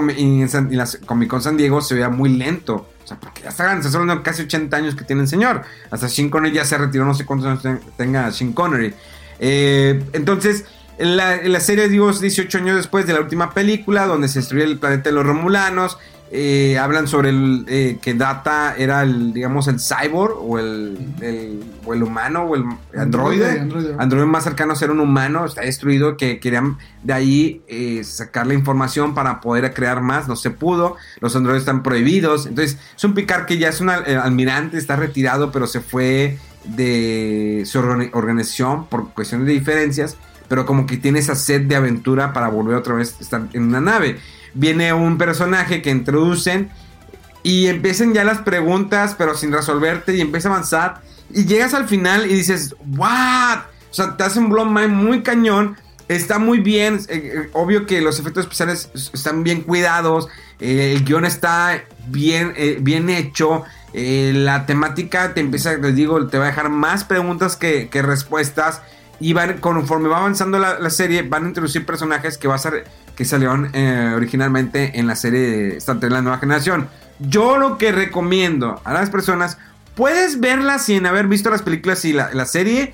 San- Comic Con San Diego se veía muy lento. O sea, porque ya está grande, está hablando casi 80 años que tiene el señor. Hasta Sean Connery ya se retiró, no sé cuántos años ten- tenga Sean Connery. Eh, entonces, en la, en la serie, digo, es 18 años después de la última película, donde se destruye el planeta de los Romulanos. Eh, hablan sobre el, eh, que Data era el, digamos, el cyborg o el, el- o el humano o el androide. Androide. Androide más cercano a ser un humano, está destruido, que querían de ahí eh, sacar la información para poder crear más, no se pudo, los androides están prohibidos, entonces es un Picard que ya es un eh, almirante, está retirado, pero se fue de su organi- organización por cuestiones de diferencias, pero como que tiene esa sed de aventura para volver otra vez a estar en una nave. Viene un personaje que introducen y empiezan ya las preguntas, pero sin resolverte, y empieza a avanzar. Y llegas al final y dices, ¿what? O sea, te hace un blow mind muy cañón. Está muy bien. eh, eh, obvio que los efectos especiales están bien cuidados. eh, el guion está bien, bien hecho. la temática te empieza, les digo, te va a dejar más preguntas que respuestas. Y van, conforme va avanzando la, la, serie, van a introducir personajes que va a ser, que salieron eh, originalmente en la serie de Star Trek La Nueva Generación. Yo lo que recomiendo a las personas, puedes verla sin haber visto las películas y la, la serie.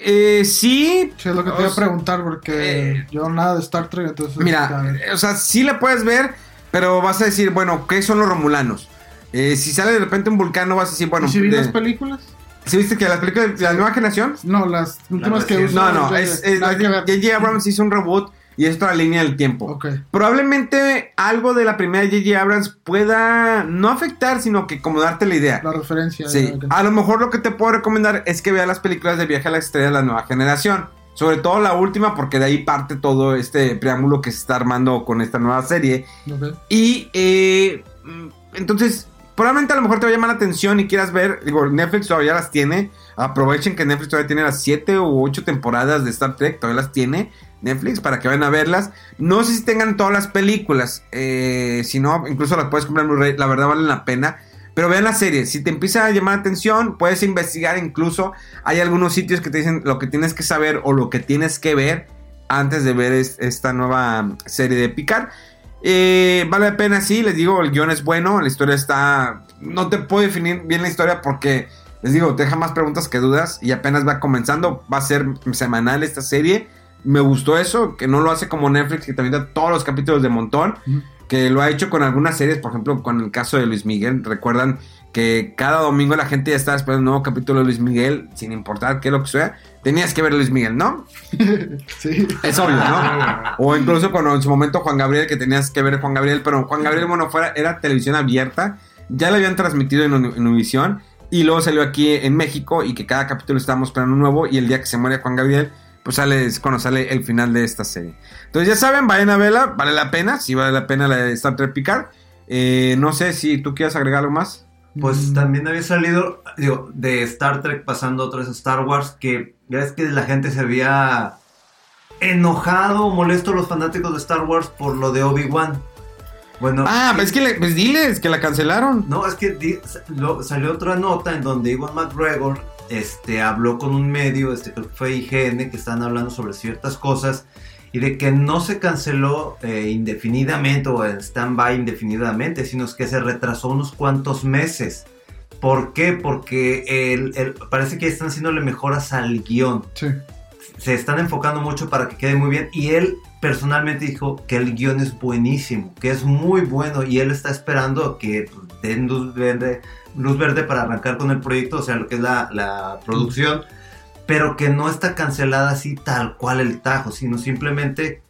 Eh, sí. Sí, es lo que te iba a preguntar, porque eh, yo nada de Star Trek, entonces. Mira, o sea, sí la puedes ver, pero vas a decir, bueno, ¿qué son los romulanos? Eh, si sale de repente un vulcano, vas a decir, bueno. ¿Y si vi de- las películas? ¿Sí viste que las películas de la nueva generación? No, las últimas que uso. No, no, es, es- nada que ver. J.J. Abrams hizo un reboot y es otra línea del tiempo. Ok. Probablemente algo de la primera J.J. Abrams pueda no afectar, sino que como darte la idea. La referencia. Sí, a lo mejor lo que te puedo recomendar es que veas las películas de Viaje a la Estrella de la nueva generación. Sobre todo la última, porque de ahí parte todo este preámbulo que se está armando con esta nueva serie. Ok. Y eh, mm, entonces, probablemente a lo mejor te va a llamar la atención y quieras ver. Digo, Netflix todavía las tiene. Aprovechen que Netflix todavía tiene las 7 u 8 temporadas de Star Trek. Todavía las tiene Netflix para que vayan a verlas. No sé si tengan todas las películas. eh, si no, incluso las puedes comprar en. La verdad valen la pena. Pero vean la serie. Si te empieza a llamar la atención, puedes investigar incluso. Hay algunos sitios que te dicen lo que tienes que saber o lo que tienes que ver antes de ver es- esta nueva serie de Picard. Eh, vale la pena, sí, les digo, el guion es bueno, la historia está... No te puedo definir bien la historia porque, les digo, te deja más preguntas que dudas y apenas va comenzando, va a ser semanal esta serie. Me gustó eso, que no lo hace como Netflix, que también da todos los capítulos de montón, que lo ha hecho con algunas series, por ejemplo, con el caso de Luis Miguel. Recuerdan que cada domingo la gente ya estaba esperando un nuevo capítulo de Luis Miguel, sin importar qué lo que sea. Tenías que ver a Luis Miguel, ¿no? (laughs) Sí. Es obvio, ¿no? (laughs) O incluso cuando en su momento Juan Gabriel, que tenías que ver Juan Gabriel, pero Juan Gabriel, bueno, fuera, era televisión abierta, ya la habían transmitido en, en Univisión, y luego salió aquí en México, y que cada capítulo estábamos esperando un nuevo, y el día que se muere Juan Gabriel, pues sale es cuando sale el final de esta serie. Entonces ya saben, vayan a verla, vale la pena, sí vale la pena la de Star Trek Picard. Eh, no sé si tú quieres agregar algo más. Pues Mm. también había salido, digo, de Star Trek pasando a Star Wars, que ya es que la gente se había enojado, molesto los fanáticos de Star Wars por lo de Obi-Wan. Bueno, Ah, es que le- pues diles que la cancelaron. no, es que di- lo- salió otra nota en donde Iwan McGregor este, habló con un medio, este, creo que fue IGN, que están hablando sobre ciertas cosas y de que no se canceló eh, indefinidamente o en stand-by indefinidamente, sino que se retrasó unos cuantos meses. ¿Por qué? Porque el- el- parece que están haciéndole mejoras al guion. Sí. Se están enfocando mucho para que quede muy bien. Y él personalmente dijo que el guion es buenísimo, que es muy bueno. Y él está esperando a que den luz verde, luz verde para arrancar con el proyecto, o sea, lo que es la, la producción. Pero que no está cancelada así tal cual el tajo, sino simplemente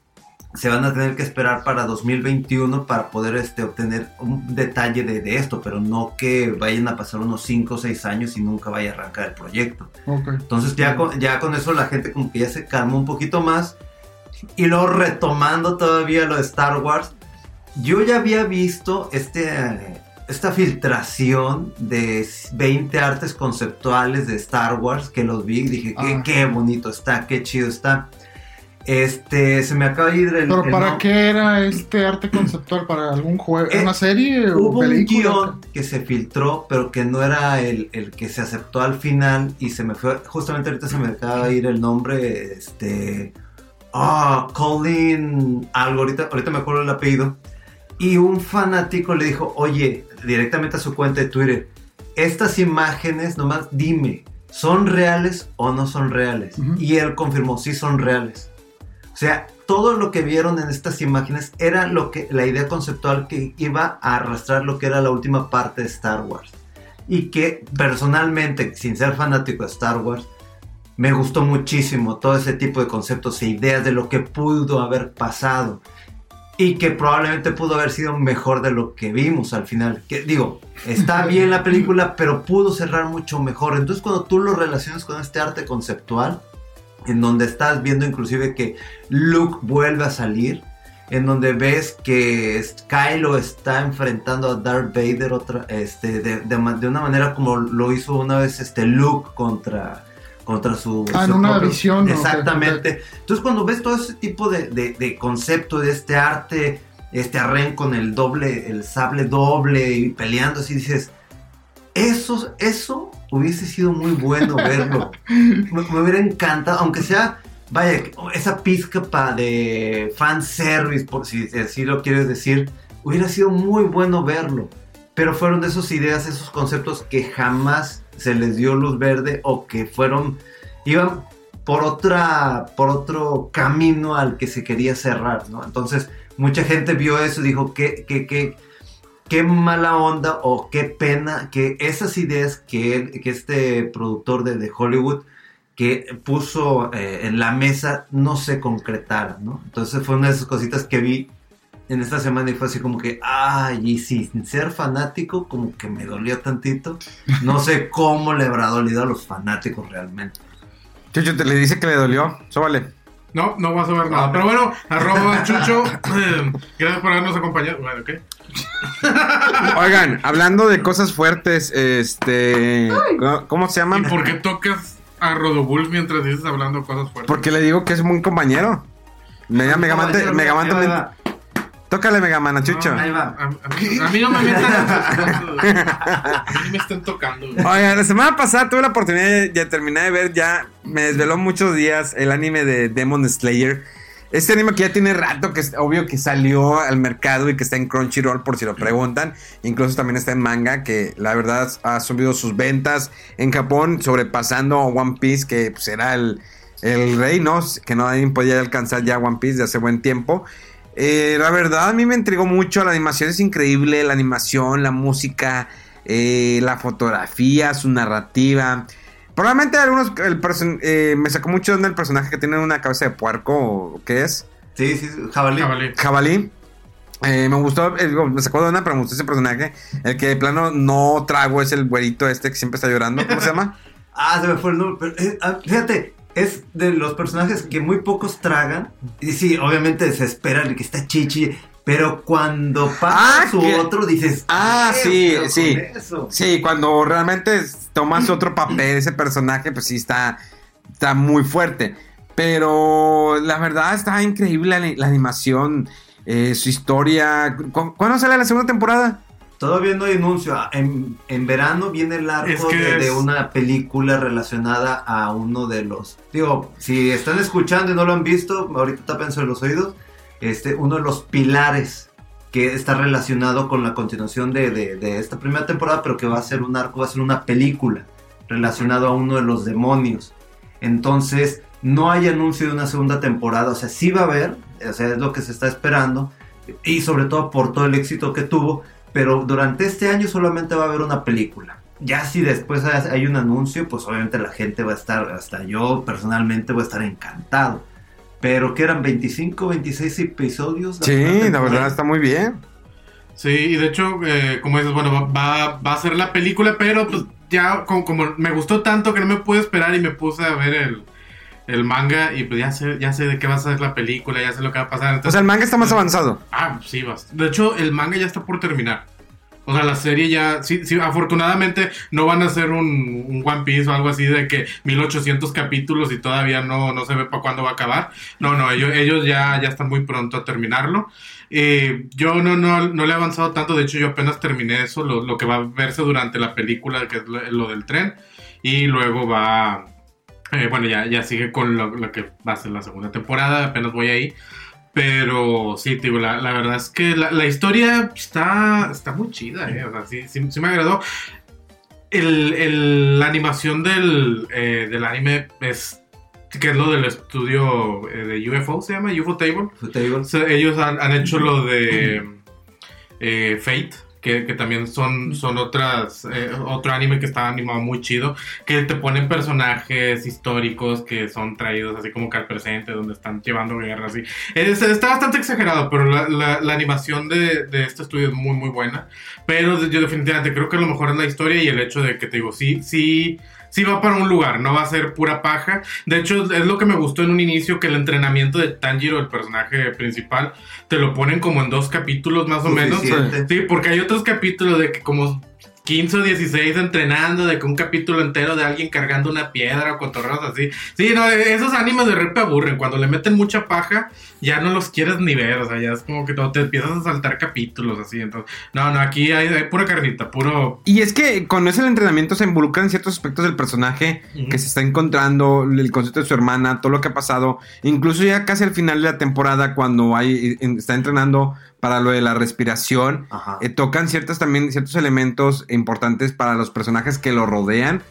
se van a tener que esperar para 2021 para poder este, obtener un detalle de, de esto, pero no que vayan a pasar unos 5 o 6 años y nunca vaya a arrancar el proyecto. Entonces ya con, ya con eso la gente como que ya se calmó un poquito más. Y luego retomando todavía lo de Star Wars, yo ya había visto este, eh, esta filtración de 20 artes conceptuales de Star Wars que los vi y dije, qué, Ah. qué bonito está, qué chido está. Este, se me acaba de ir el... Pero el ¿para qué era este arte conceptual? ¿Para algún juego? Eh, ¿Una serie o Hubo un guion que se filtró, pero que no era el, el que se aceptó al final. Y se me fue, justamente ahorita se me acaba de ir el nombre. Este. Ah, Colin. Algo, ahorita, ahorita me acuerdo el apellido. Y un fanático le dijo: Oye, directamente a su cuenta de Twitter, estas imágenes, nomás dime, ¿son reales o no son reales? Y él confirmó: Sí, son reales. O sea, todo lo que vieron en estas imágenes era lo que la idea conceptual que iba a arrastrar lo que era la última parte de Star Wars. Y que personalmente, sin ser fanático de Star Wars, me gustó muchísimo todo ese tipo de conceptos e ideas de lo que pudo haber pasado. Y que probablemente pudo haber sido mejor de lo que vimos al final. Que digo, está (laughs) bien la película, pero pudo cerrar mucho mejor. Entonces cuando tú lo relacionas con este arte conceptual, en donde estás viendo inclusive que Luke vuelve a salir, en donde ves que Kylo está enfrentando a Darth Vader otra, este, de, de de una manera como lo hizo una vez este Luke contra, contra su... Ah, en su una visión, ¿no? Exactamente. Entonces cuando ves todo ese tipo de, de, de concepto, de este arte, este arren con el doble, el sable doble y peleando así, dices, Eso, eso hubiese sido muy bueno verlo. (laughs) me, me hubiera encantado, aunque sea, vaya, esa pizca pa de fanservice, por si así lo quieres decir, hubiera sido muy bueno verlo. Pero fueron de esas ideas, esos conceptos que jamás se les dio luz verde o que fueron, iban por otra, por otro camino al que se quería cerrar, ¿no? Entonces, mucha gente vio eso y dijo, qué, qué, qué, qué mala onda o qué pena que esas ideas que, él- que este productor de, de Hollywood que puso eh, en la mesa no se concretaran, ¿no? Entonces fue una de esas cositas que vi en esta semana y fue así como que, ay, y sin ser fanático, como que me dolió tantito. No sé cómo le habrá dolido a los fanáticos realmente. Chucho te le dice que le dolió. Sóbale. No, no vas a ver nada. Pero bueno, arroba (laughs) Chucho. eh, Gracias por habernos acompañado. Bueno, ¿qué? (laughs) Oigan, hablando de cosas fuertes, este. ¿cómo- ¿Cómo se ¿Y llaman? por qué tocas a Rodobulls mientras dices hablando cosas fuertes? Porque le digo que es un compañero. Mega, Megaman, te- Megaman también. Tócale Megaman a Chucho. Ahí va. A, a- a mí no me metan. A mí me están tocando. güey. Oigan, la semana pasada tuve la oportunidad de, de terminar de ver ya. Me desveló muchos días el anime de Demon Slayer. Este anime que ya tiene rato, que es obvio que salió al mercado y que está en Crunchyroll, por si lo preguntan. Incluso también está en manga, que la verdad ha subido sus ventas en Japón, sobrepasando a One Piece, que pues, era el, el rey, ¿no? Que no nadie podía alcanzar ya One Piece de hace buen tiempo. Eh, la verdad, a mí me intrigó mucho. La animación es increíble. La animación, la música, eh, la fotografía, su narrativa. Probablemente algunos. El eh, me sacó mucho de onda el personaje que tiene una cabeza de puerco. ¿o ¿Qué es? Sí, sí, jabalí. Jabalí. Jabalí. Eh, me gustó, eh, digo, me sacó de onda, pero me gustó ese personaje. El que de plano no trago es el güerito este que siempre está llorando. ¿Cómo se llama? (laughs) Ah, se me fue el nombre. pero, eh, ah, fíjate, es de los personajes que muy pocos tragan. Y sí, obviamente se espera el que está chichi. Pero cuando pasa Ah, su que- otro, dices. Ah, "¿Qué sí, sí. con eso?". Sí, cuando realmente tomas otro papel, ese personaje, pues sí está, está muy fuerte. Pero la verdad está increíble la, la animación, eh, su historia. ¿Cu- ¿Cuándo sale la segunda temporada? Todavía no hay anuncio. Ah, En, en verano viene el arco Es que de, una película relacionada a uno de los. Digo, si están escuchando y no lo han visto, ahorita tápense los oídos. Este, uno de los pilares que está relacionado con la continuación de, de- de esta primera temporada, pero que va a ser un arco, va a ser una película relacionado a uno de los demonios. Entonces, no hay anuncio de una segunda temporada. O sea, sí va a haber, o sea, es lo que se está esperando. Y sobre todo por todo el éxito que tuvo. Pero durante este año solamente va a haber una película. Ya si después hay un anuncio, pues obviamente la gente va a estar, hasta yo personalmente voy a estar encantado. Pero que eran 25, 26 episodios. Sí, la verdad está muy bien. Sí, y de hecho, eh, como dices, bueno, va, va- va a ser la película, pero pues ya como, como me gustó tanto que no me pude esperar y me puse a ver el, el manga y pues ya sé, ya sé de qué va a ser la película, ya sé lo que va a pasar. O Entonces, sea, el manga está más avanzado. Ah, sí, basta. De hecho, el manga ya está por terminar. O sea, la serie ya, sí, sí, afortunadamente no van a hacer un, un One Piece o algo así de que 1800 capítulos y todavía no, no se ve para cuándo va a acabar. No, no, ellos, ellos ya, ya están muy pronto a terminarlo. Eh, yo no, no, no le he avanzado tanto, de hecho yo apenas terminé eso, lo, lo que va a verse durante la película, que es lo, lo del tren, y luego va, eh, bueno, ya, ya sigue con lo, lo que va a ser la segunda temporada, apenas voy ahí. Pero sí, digo, la, la verdad es que la, la historia está, está muy chida, ¿eh? O sea, sí, sí, sí me agradó. El, el- la animación del, eh, del anime es, que es lo del estudio eh, de UFO, se llama UFO Table. O sea, ellos han, han hecho lo de eh, Fate, que, que también son, son otras, eh, otro anime que está animado muy chido, que te ponen personajes históricos que son traídos así como que al presente, donde están llevando guerras. Es- está bastante exagerado, pero la, la- la animación de, de este estudio es muy, muy buena. Pero yo definitivamente creo que lo mejor es la historia y el hecho de que te digo, sí, sí. Sí va para un lugar, no va a ser pura paja. De hecho, es lo que me gustó en un inicio, que el entrenamiento de Tanjiro, el personaje principal, te lo ponen como en dos capítulos más o menos. Sí, porque hay otros capítulos de que como 15 o 16 entrenando, de que un capítulo entero de alguien cargando una piedra o cotorreos así. Sí, no, esos animes de repente aburren. Cuando le meten mucha paja, ya no los quieres ni ver. O sea, ya es como que no, te empiezas a saltar capítulos así. Entonces, no, no, aquí hay, hay pura carnita, puro. Y es que con ese entrenamiento se involucran ciertos aspectos del personaje que se está encontrando, el concepto de su hermana, todo lo que ha pasado. Incluso ya casi al final de la temporada, cuando hay, está entrenando para lo de la respiración, eh, tocan ciertos también ciertos elementos importantes para los personajes que lo rodean.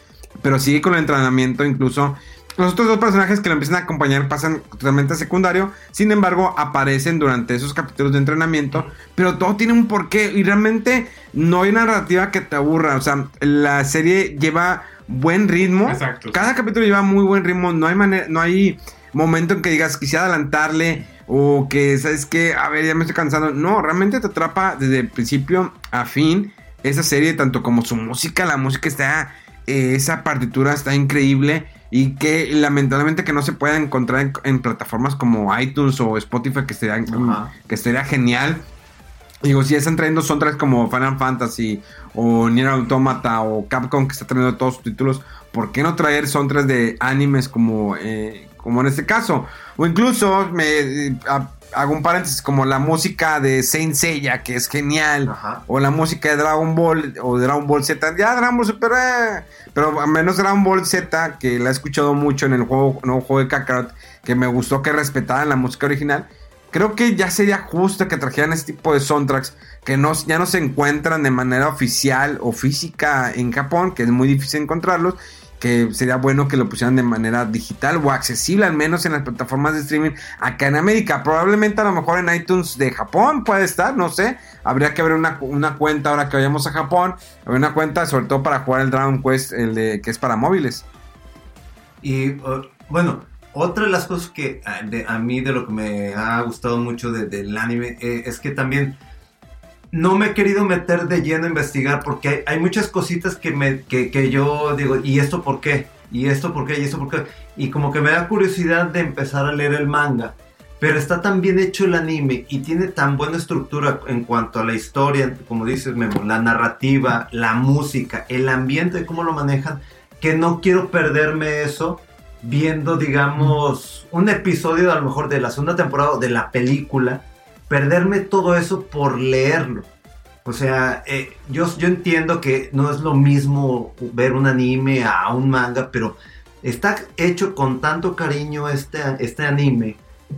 Pero sigue con el entrenamiento, incluso. Los otros dos personajes que lo empiezan a acompañar pasan totalmente a secundario. Sin embargo, aparecen durante esos capítulos de entrenamiento. Pero todo tiene un porqué. Y realmente no hay una narrativa que te aburra. O sea, la serie lleva buen ritmo. Exacto. Cada capítulo lleva muy buen ritmo. No hay manera, no hay momento en que digas quisiera adelantarle. O que, ¿sabes qué? A ver, ya me estoy cansando. No, realmente te atrapa desde el principio a fin. Esa serie, tanto como su música, la música está. eh, esa partitura está increíble. Y que lamentablemente que no se pueda encontrar en, en plataformas como iTunes o Spotify, que sería, Ajá. que sería genial. Digo, si ya están trayendo soundtracks como Final Fantasy o Nier Automata o Capcom que está trayendo todos sus títulos, ¿por qué no traer soundtracks de animes como, eh, como en este caso? O incluso me ha- hago un paréntesis como la música de Saint Seiya que es genial Ajá. o la música de Dragon Ball o Dragon Ball Z, ya Dragon Ball Super, eh, pero a menos Dragon Ball Z que la he escuchado mucho en el juego nuevo juego de Kakarot que me gustó que respetaran la música original. Creo que ya sería justo que trajeran este tipo de soundtracks que no, ya no se encuentran de manera oficial o física en Japón, que es muy difícil encontrarlos, que sería bueno que lo pusieran de manera digital o accesible al menos en las plataformas de streaming acá en América. Probablemente a lo mejor en iTunes de Japón puede estar, no sé. Habría que abrir una, una cuenta ahora que vayamos a Japón, abrir una cuenta sobre todo para jugar el Dragon Quest, el de, que es para móviles. Y bueno, otra de las cosas que a, de- a mí de lo que me ha gustado mucho de- del anime eh, es que también no me he querido meter de lleno a investigar porque hay, muchas cositas que, me, que, que yo digo, ¿y esto por qué? ¿Y esto por qué? ¿Y esto por qué? Y como que me da curiosidad de empezar a leer el manga. Pero está tan bien hecho el anime y tiene tan buena estructura en cuanto a la historia, como dices, Memo, la narrativa, la música, el ambiente, cómo lo manejan, que no quiero perderme eso viendo, digamos, un episodio a lo mejor de la segunda temporada o de la película, perderme todo eso por leerlo. O sea, eh, yo, yo entiendo que no es lo mismo ver un anime a un manga, pero está hecho con tanto cariño este, este anime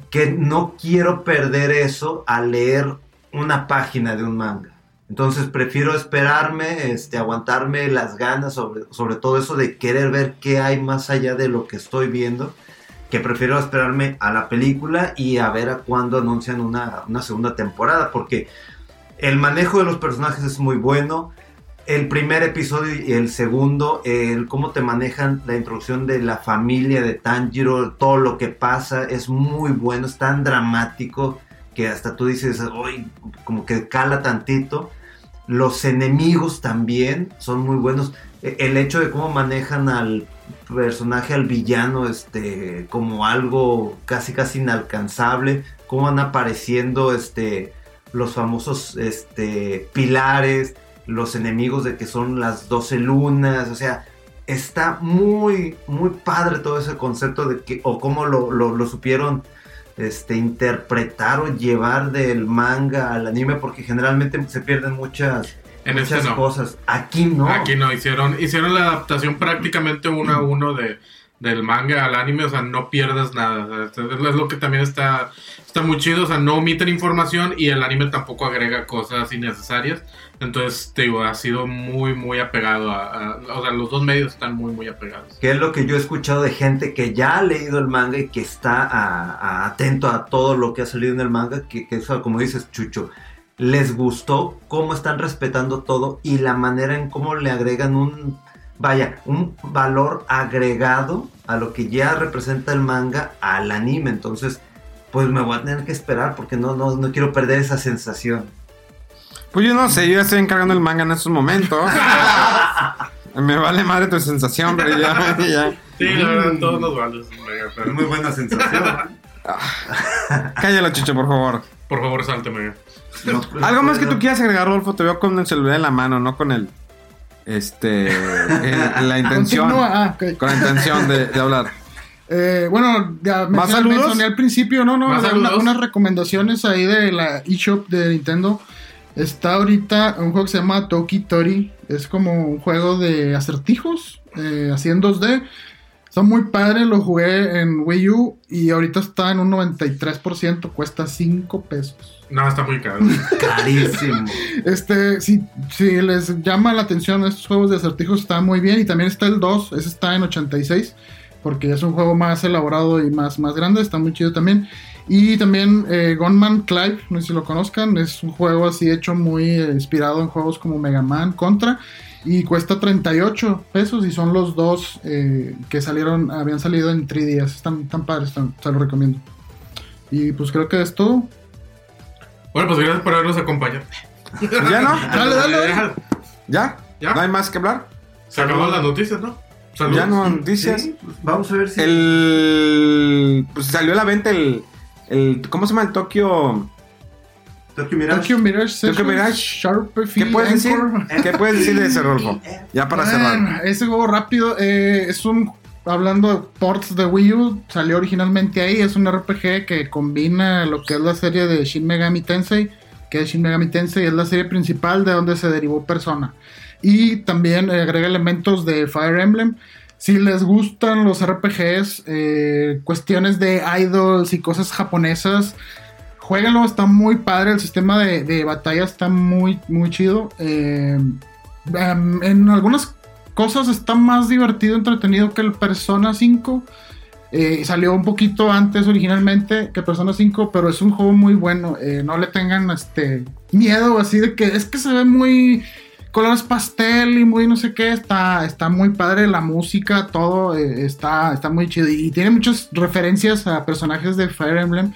que no quiero perder eso al leer una página de un manga. Entonces prefiero esperarme, este, aguantarme las ganas sobre, sobre todo eso de querer ver qué hay más allá de lo que estoy viendo, que prefiero esperarme a la película y a ver a cuándo anuncian una, una segunda temporada, porque el manejo de los personajes es muy bueno. El primer episodio y el segundo, el cómo te manejan la introducción de la familia de Tanjiro, todo lo que pasa, es muy bueno, es tan dramático que hasta tú dices, uy, como que cala tantito. Los enemigos también son muy buenos. E- El hecho de cómo manejan al personaje, al villano, este, como algo casi casi inalcanzable, cómo van apareciendo, este, los famosos, este, pilares, los enemigos de que son las 12 lunas, o sea, está muy, muy padre todo ese concepto de que, o cómo lo, lo, lo supieron este, interpretar o llevar del manga al anime, porque generalmente se pierden muchas, En muchas este no. cosas. Aquí no. Aquí no, hicieron, hicieron la adaptación prácticamente uno a uno de, del manga al anime, o sea, no pierdes nada. o sea, es lo que también está, está muy chido, o sea, no omiten información y el anime tampoco agrega cosas innecesarias. Entonces, te digo, ha sido muy, muy apegado a, a- O sea, los dos medios están muy, muy apegados. que es lo que yo he escuchado de gente que ya ha leído el manga y que está a- a- atento a todo lo que ha salido en el manga, que, que eso, como dices, Chucho, les gustó cómo están respetando todo y la manera en cómo le agregan un, vaya, un valor agregado a lo que ya representa el manga al anime. Entonces, pues me voy a tener que esperar porque no, no, no quiero perder esa sensación. Pues yo no sé, yo ya estoy encargando el manga en estos momentos. (laughs) Me vale madre tu sensación, pero ya, ya. Sí, la verdad, todos nos. Mega, pero- Muy buena sensación. Cállalo, Chicho, por favor. Por favor, salte, Mega. No, Algo más que tú quieras agregar, Rolfo, te veo con el celular en la mano, no con el... este, eh, la (laughs) intención, ah, con la intención de, de hablar. Eh, bueno, ya ¿Más mencioné, saludos? mencioné al principio, no, no, ¿Más una- unas recomendaciones ahí de la eShop de Nintendo. Está ahorita un juego que se llama Toki Tori. Es como un juego de acertijos, eh, así en 2D. Está muy padre, lo jugué en Wii U y ahorita está en un 93%, cuesta 5 pesos. No, está muy caro. (laughs) Carísimo. Este, si, si les llama la atención estos juegos de acertijos, está muy bien. Y también está el 2, ese está en 86, porque es un juego más elaborado y más, más grande, está muy chido también. Y también eh, Gunman Clive, no sé si lo conozcan, es un juego así hecho muy eh, inspirado en juegos como Mega Man, Contra. Y cuesta 38 pesos y son los dos eh, que salieron, habían salido en 3DS. Están tan padres, están- se los recomiendo. Y pues creo que es todo. Bueno, pues gracias por habernos acompañado. ¿Ya no? (laughs) Dale, dale, dale. ¿Ya? ¿Ya? ¿No hay más que hablar? Se acabaron las noticias, ¿no? Saludos. Ya no noticias. Sí, pues vamos a ver si. El. Pues salió a la venta el. el ¿Cómo se llama el Tokio? Tokyo Mirage. Tokyo Mirage Tokyo Mirage. Sharp ¿Qué puedes decir? ¿Qué puedes decir de ese Rolfo? (laughs) Ya para Bueno, cerrar. ese juego rápido eh, es un. Hablando de ports de Wii U, salió originalmente ahí. Es un RPG que combina lo que es la serie de Shin Megami Tensei, que es Shin Megami Tensei, es la serie principal de donde se derivó Persona. Y también eh, agrega elementos de Fire Emblem. Si les gustan los RPGs, eh, cuestiones de idols y cosas japonesas, jueguenlo, está muy padre. El sistema de, de batalla está muy, muy chido. Eh, em, en algunas cosas está más divertido, entretenido que el Persona 5. Eh, salió un poquito antes originalmente que Persona 5, pero es un juego muy bueno. Eh, no le tengan este miedo así de que es que se ve muy colores pastel y muy no sé qué. Está, está muy padre la música, todo está, está muy chido. Y tiene muchas referencias a personajes de Fire Emblem.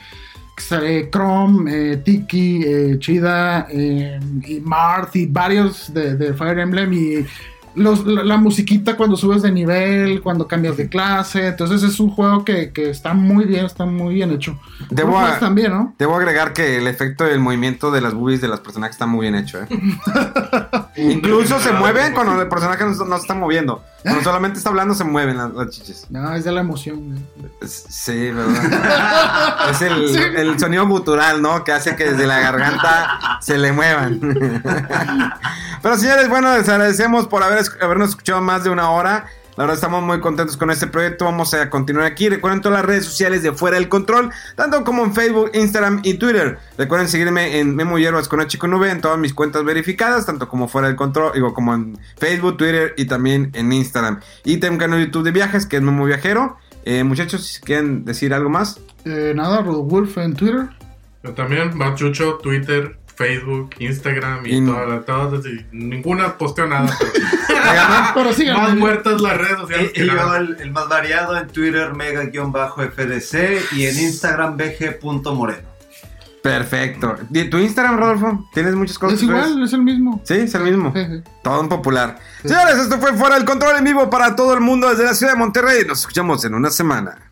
Sale Chrome, eh, Tiki, eh, Chida, eh, y Marth y varios de, de Fire Emblem y los- la, la musiquita cuando subes de nivel, cuando cambias de clase, entonces es un juego que, que está muy bien, está muy bien hecho. Debo a- también, ¿no? Debo agregar que el efecto del movimiento de las boobies de los personajes está muy bien hecho, ¿eh? (laughs) Incluso se mueven cuando el personaje no, no se está moviendo. Cuando solamente está hablando, se mueven las, las chiches. No, es de la emoción. Es- Sí, ¿verdad? es el, (laughs) el sonido gutural, ¿no? Que hace que desde la garganta se le muevan. (laughs) Pero señores, bueno, les agradecemos por haber, habernos escuchado más de una hora. La verdad estamos muy contentos con este proyecto. Vamos a continuar aquí. Recuerden todas las redes sociales de Fuera del Control, tanto como en Facebook, Instagram y Twitter. Recuerden seguirme en Memo Hierbas con H con V en todas mis cuentas verificadas, tanto como Fuera del Control, digo, como en Facebook, Twitter y también en Instagram. Y tengo un canal de YouTube de viajes que es Memo Viajero. Eh, muchachos, si quieren decir algo más. Eh, nada, Rodolfo en Twitter. Yo también, Bachucho, Twitter, Facebook, Instagram y Y- todas, todas, y ninguna posteo nada. (laughs) Pero Pero más muertas las redes sociales Y, yo el, el más variado en Twitter, mega-fdc y en Instagram, bg.moreno. Perfecto. ¿Y tu Instagram, Rodolfo? ¿Tienes muchas cosas? Es igual, es el mismo. Sí, es el mismo. Sí, sí. Todo un popular. Señores, esto fue Fuera del Control en vivo para todo el mundo desde la ciudad de Monterrey. Nos escuchamos en una semana.